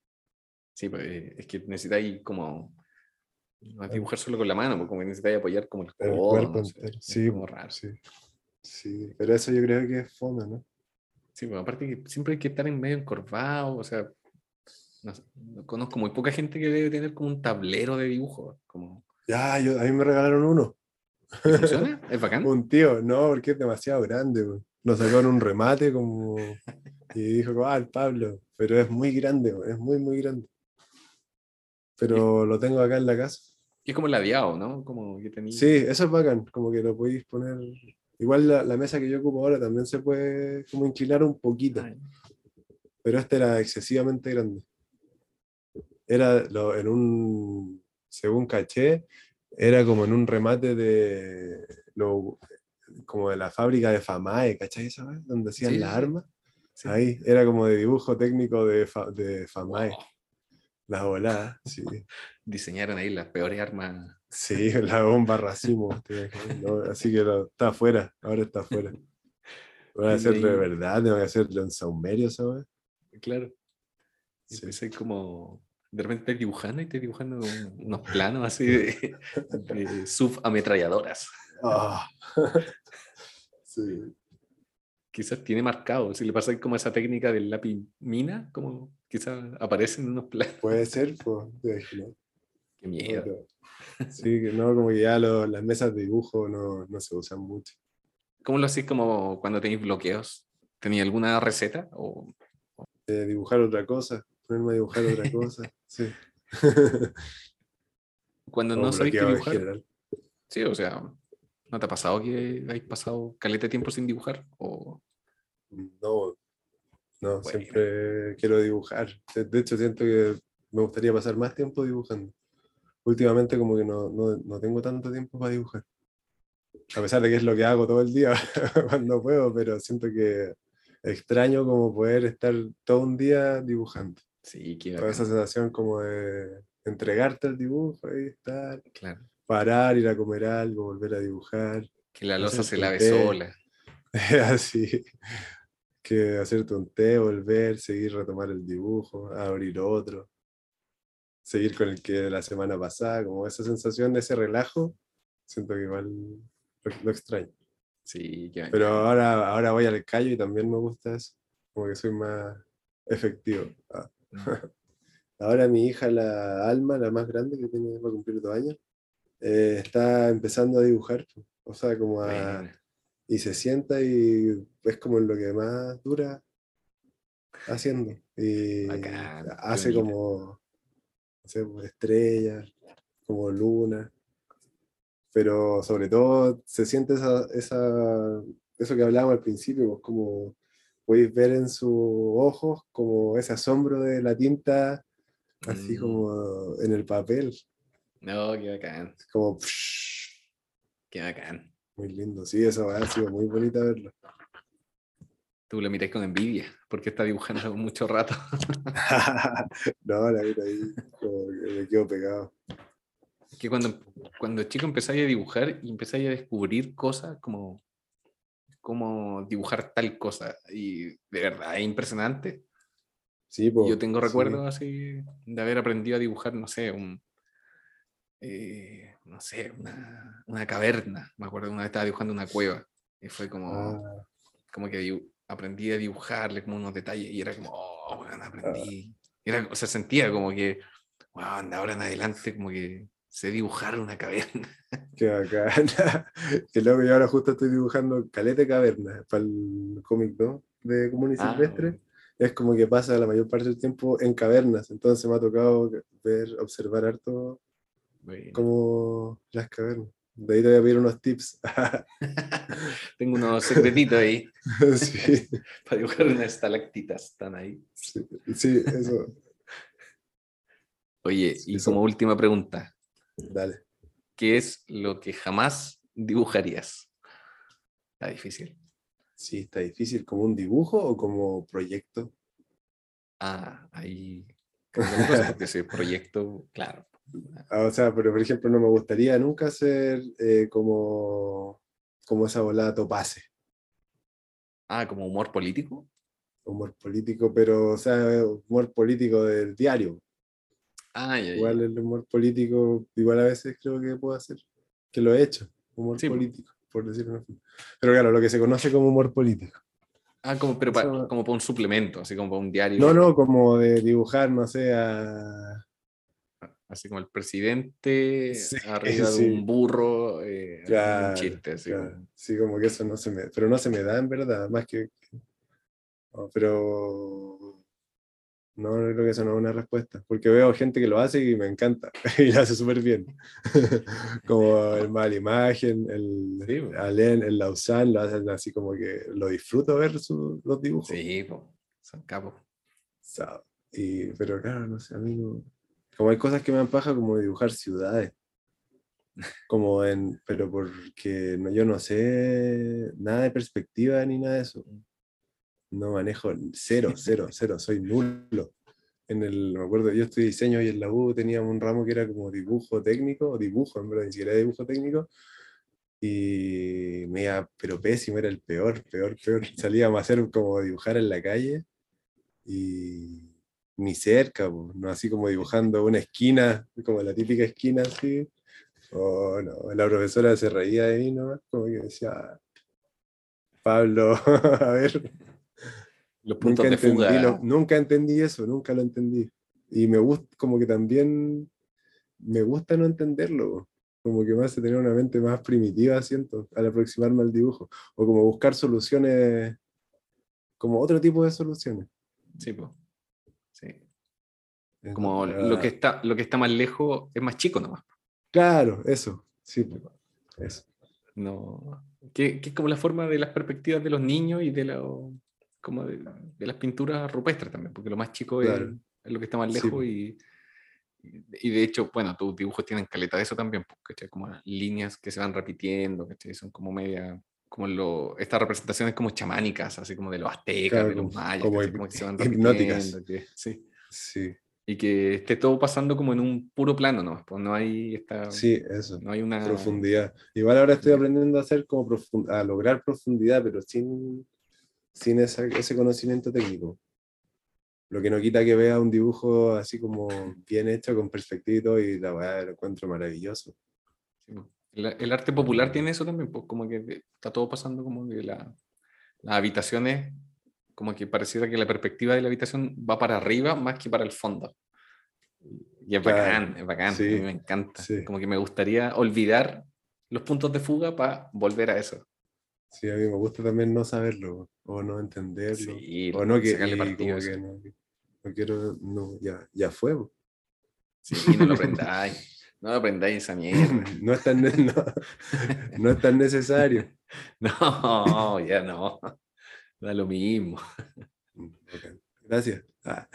Sí, pues eh, es que necesitáis como. No es dibujar solo con la mano, porque como que necesitáis apoyar como el El codo. cuerpo no sé, Sí, como raro. sí, sí, pero eso yo creo que es fome, ¿no? Sí, pues aparte que siempre hay que estar en medio encorvado, o sea, no sé, no conozco muy poca gente que debe tener como un tablero de dibujo, como, Ya, yo, a mí me regalaron uno, ¿y ¿funciona? ¿Es bacán? un tío, no, porque es demasiado grande, weón. lo sacó en un remate como, y dijo, ah, el Pablo, pero es muy grande, es muy, muy grande. Pero lo tengo acá en la casa. Y es como ladeado, ¿no? Como que tenía... Sí, eso es bacán, como que lo podéis poner. Igual la, la mesa que yo ocupo ahora también se puede como inclinar un poquito, Ay, pero este era excesivamente grande. Era lo- en un, según caché, era como en un remate de lo, como de la fábrica de Famae, ¿cachai? esa vez? Donde hacían Sí, las armas. sí. Ahí, era como de dibujo técnico de, Fa- de Famae, Wow, las voladas, sí. Diseñaron ahí las peores armas. Sí, la bomba racimo. Así que lo- está afuera, ahora está afuera. Voy a hacerlo de verdad, tengo que hacerlo en saumerio, ¿sabes? Claro. Y Sí. como. De repente estás dibujando y estás dibujando un- unos planos así de, de subametralladoras. Ah. sí. Quizás tiene marcado. Si le pasa como esa técnica del lápiz mina, como quizás aparecen unos planos. Puede ser, pues. Qué miedo. Sí, que no, como que ya lo- las mesas de dibujo no, no se usan mucho. ¿Cómo lo hacéis como cuando tenéis bloqueos? ¿Tenéis alguna receta? O Eh, dibujar otra cosa, ponerme a dibujar otra cosa. Sí. cuando no sabéis qué dibujar? Sí, o sea, ¿no te ha pasado que habéis pasado caleta de tiempo sin dibujar? O No, no, Bueno. siempre quiero dibujar. De de hecho, siento que me gustaría pasar más tiempo dibujando. Últimamente como que no, no, no tengo tanto tiempo para dibujar. A pesar de que es lo que hago todo el día cuando puedo, pero siento que extraño como poder estar todo un día dibujando. Sí, qué Con esa sensación como de entregarte el dibujo y estar, claro. parar, ir a comer algo, volver a dibujar. Que la losa se lave té. sola. así que hacerte un té, volver, seguir retomar el dibujo, abrir otro, seguir con el que de la semana pasada, como esa sensación de ese relajo, siento que igual lo, lo extraño. Sí, qué Pero ahora, ahora voy al callo y también me gusta eso, como que soy más efectivo. Ah. Ahora mi hija, la Alma, la más grande, que tiene, va a cumplir dos años, eh, está empezando a dibujar, o sea, como a, y se sienta y es como lo que más dura haciendo. Y Bacán, hace bonita. como no sé, pues, estrellas, como luna. Pero sobre todo se siente esa, esa, eso que hablábamos al principio, pues, como podéis ver en sus ojos como ese asombro de la tinta, así Mm. como en el papel, No, qué bacán, como psh, qué bacán. muy lindo. Sí, eso ha sido muy bonito verlo. Tú lo miráis con envidia, porque está dibujando mucho rato. no, la vida ahí como que me quedo pegado. que cuando, cuando chico empezáis a dibujar y empezáis a descubrir cosas como, como dibujar tal cosa. Y de verdad, es impresionante. Sí, po, Yo tengo sí. recuerdos así de haber aprendido a dibujar, no sé, un, eh, no sé, una, una caverna. Me acuerdo una vez estaba dibujando una cueva y fue como, Ah, como que aprendí a dibujarle como unos detalles y era como, oh, bueno, aprendí. Era, o sea, sentía como que, wow, de ahora en adelante como que sé dibujar una caverna. Qué bacán. que luego yo ahora justo estoy dibujando Calete Caverna para el cómic, ¿no? De Común Ah, Silvestre. bueno. Es como que pasa la mayor parte del tiempo en cavernas. Entonces me ha tocado ver, observar harto Bueno. como las cavernas. De ahí te voy a pedir unos tips. Tengo unos secretitos ahí sí, para dibujar unas estalactitas, están ahí. sí, sí, eso. Oye, Sí, y eso. como última pregunta, Dale. ¿qué es lo que jamás dibujarías? Está difícil. Sí, está difícil. ¿Como un dibujo o como proyecto? Ah, ahí porque ese proyecto, claro. Ah, o sea, pero por ejemplo, no me gustaría nunca ser eh, como, como esa volada topase. Ah, como humor político. humor político, pero, o sea, humor político del diario. Ah, ya, ya. Igual el humor político, igual a veces creo que puedo hacer, que lo he hecho, humor Sí, po. político, por decirlo. Pero claro, lo que se conoce como humor político. Ah, como, pero pa- Eso- como para un suplemento, así como para un diario. No, no, como de dibujar, no sé, a... Así como el presidente Sí, arriba sí. de un burro, eh, Claro, un chiste, así claro. como- Sí, como que eso no se me... Pero no se me da en verdad, más que... no, pero... No, no creo que eso no es una respuesta, porque veo gente que lo hace y me encanta, y lo hace súper bien. como el Mal Imagen, el Sí. Alén, el Lausanne, lo hacen así como que lo disfruto ver su- los dibujos. Sí, son capos. Sa- Y, pero claro, no sé, a mí no... Como hay cosas que me dan paja como dibujar ciudades. Como en... Pero porque no, yo no sé nada de perspectiva ni nada de eso. No manejo cero, cero, cero, soy nulo. En el, me acuerdo, yo estudié diseño y en la U teníamos un ramo que era como dibujo técnico, o dibujo, en verdad, ni siquiera dibujo técnico. Y me iba, pero pésimo, era el peor, peor, peor. Salíamos a hacer como dibujar en la calle y ni cerca, no así como dibujando una esquina, como la típica esquina así. Oh, no, la profesora se reía de mí nomás, como que decía, "Ah, Pablo, a ver, Los puntos nunca de entendí, fuga. lo- nunca entendí eso, nunca lo entendí. Y me gusta, como que también me gusta no entenderlo, como que me hace tener una mente más primitiva, siento, al aproximarme al dibujo, o como buscar soluciones, como otro tipo de soluciones. Sí, po. Sí. Es Como lo que está, lo que está más lejos es más chico nomás. Claro, eso, sí, po, eso. No. Que, que es como la forma de las perspectivas de los niños y de, lo, como de, de las pinturas rupestres también, porque lo más chico es- Claro. es, lo que está más Sí, lejos po. y, y de hecho, bueno, tus dibujos tienen caleta de eso también, porque como las líneas que se van repitiendo, ¿cachai? Son como media, como lo, estas representaciones como chamánicas, así como de los aztecas, Claro, de los mayas, como ¿cachai? como que se van hipnóticas. repitiendo, que- sí. Sí, Y que esté todo pasando como en un puro plano, ¿no? Pues no hay esta, sí, eso. no hay una Profundidad. Igual ahora estoy Sí. aprendiendo a hacer como a lograr profundidad, pero sin, sin esa- ese conocimiento técnico. Lo que no quita que vea un dibujo así como bien hecho, con perspectiva y todo, y la weá lo encuentro maravilloso. Sí. El, el arte popular tiene eso también, pues como que está todo pasando como que la, las habitaciones, como que pareciera que la perspectiva de la habitación va para arriba más que para el fondo. Y es Claro, bacán, es bacán, a mí me encanta. sí. Como que me gustaría olvidar los puntos de fuga para volver a eso. Sí, a mí me gusta también no saberlo, o no entenderlo, Sí, o no que, partido que no, no quiero, no, ya, ya fue. Sí, no lo aprendáis. No lo aprendáis esa mierda. No es tan, no, no es tan necesario. No, ya no. Da lo mismo. Bacán. Gracias. Ah.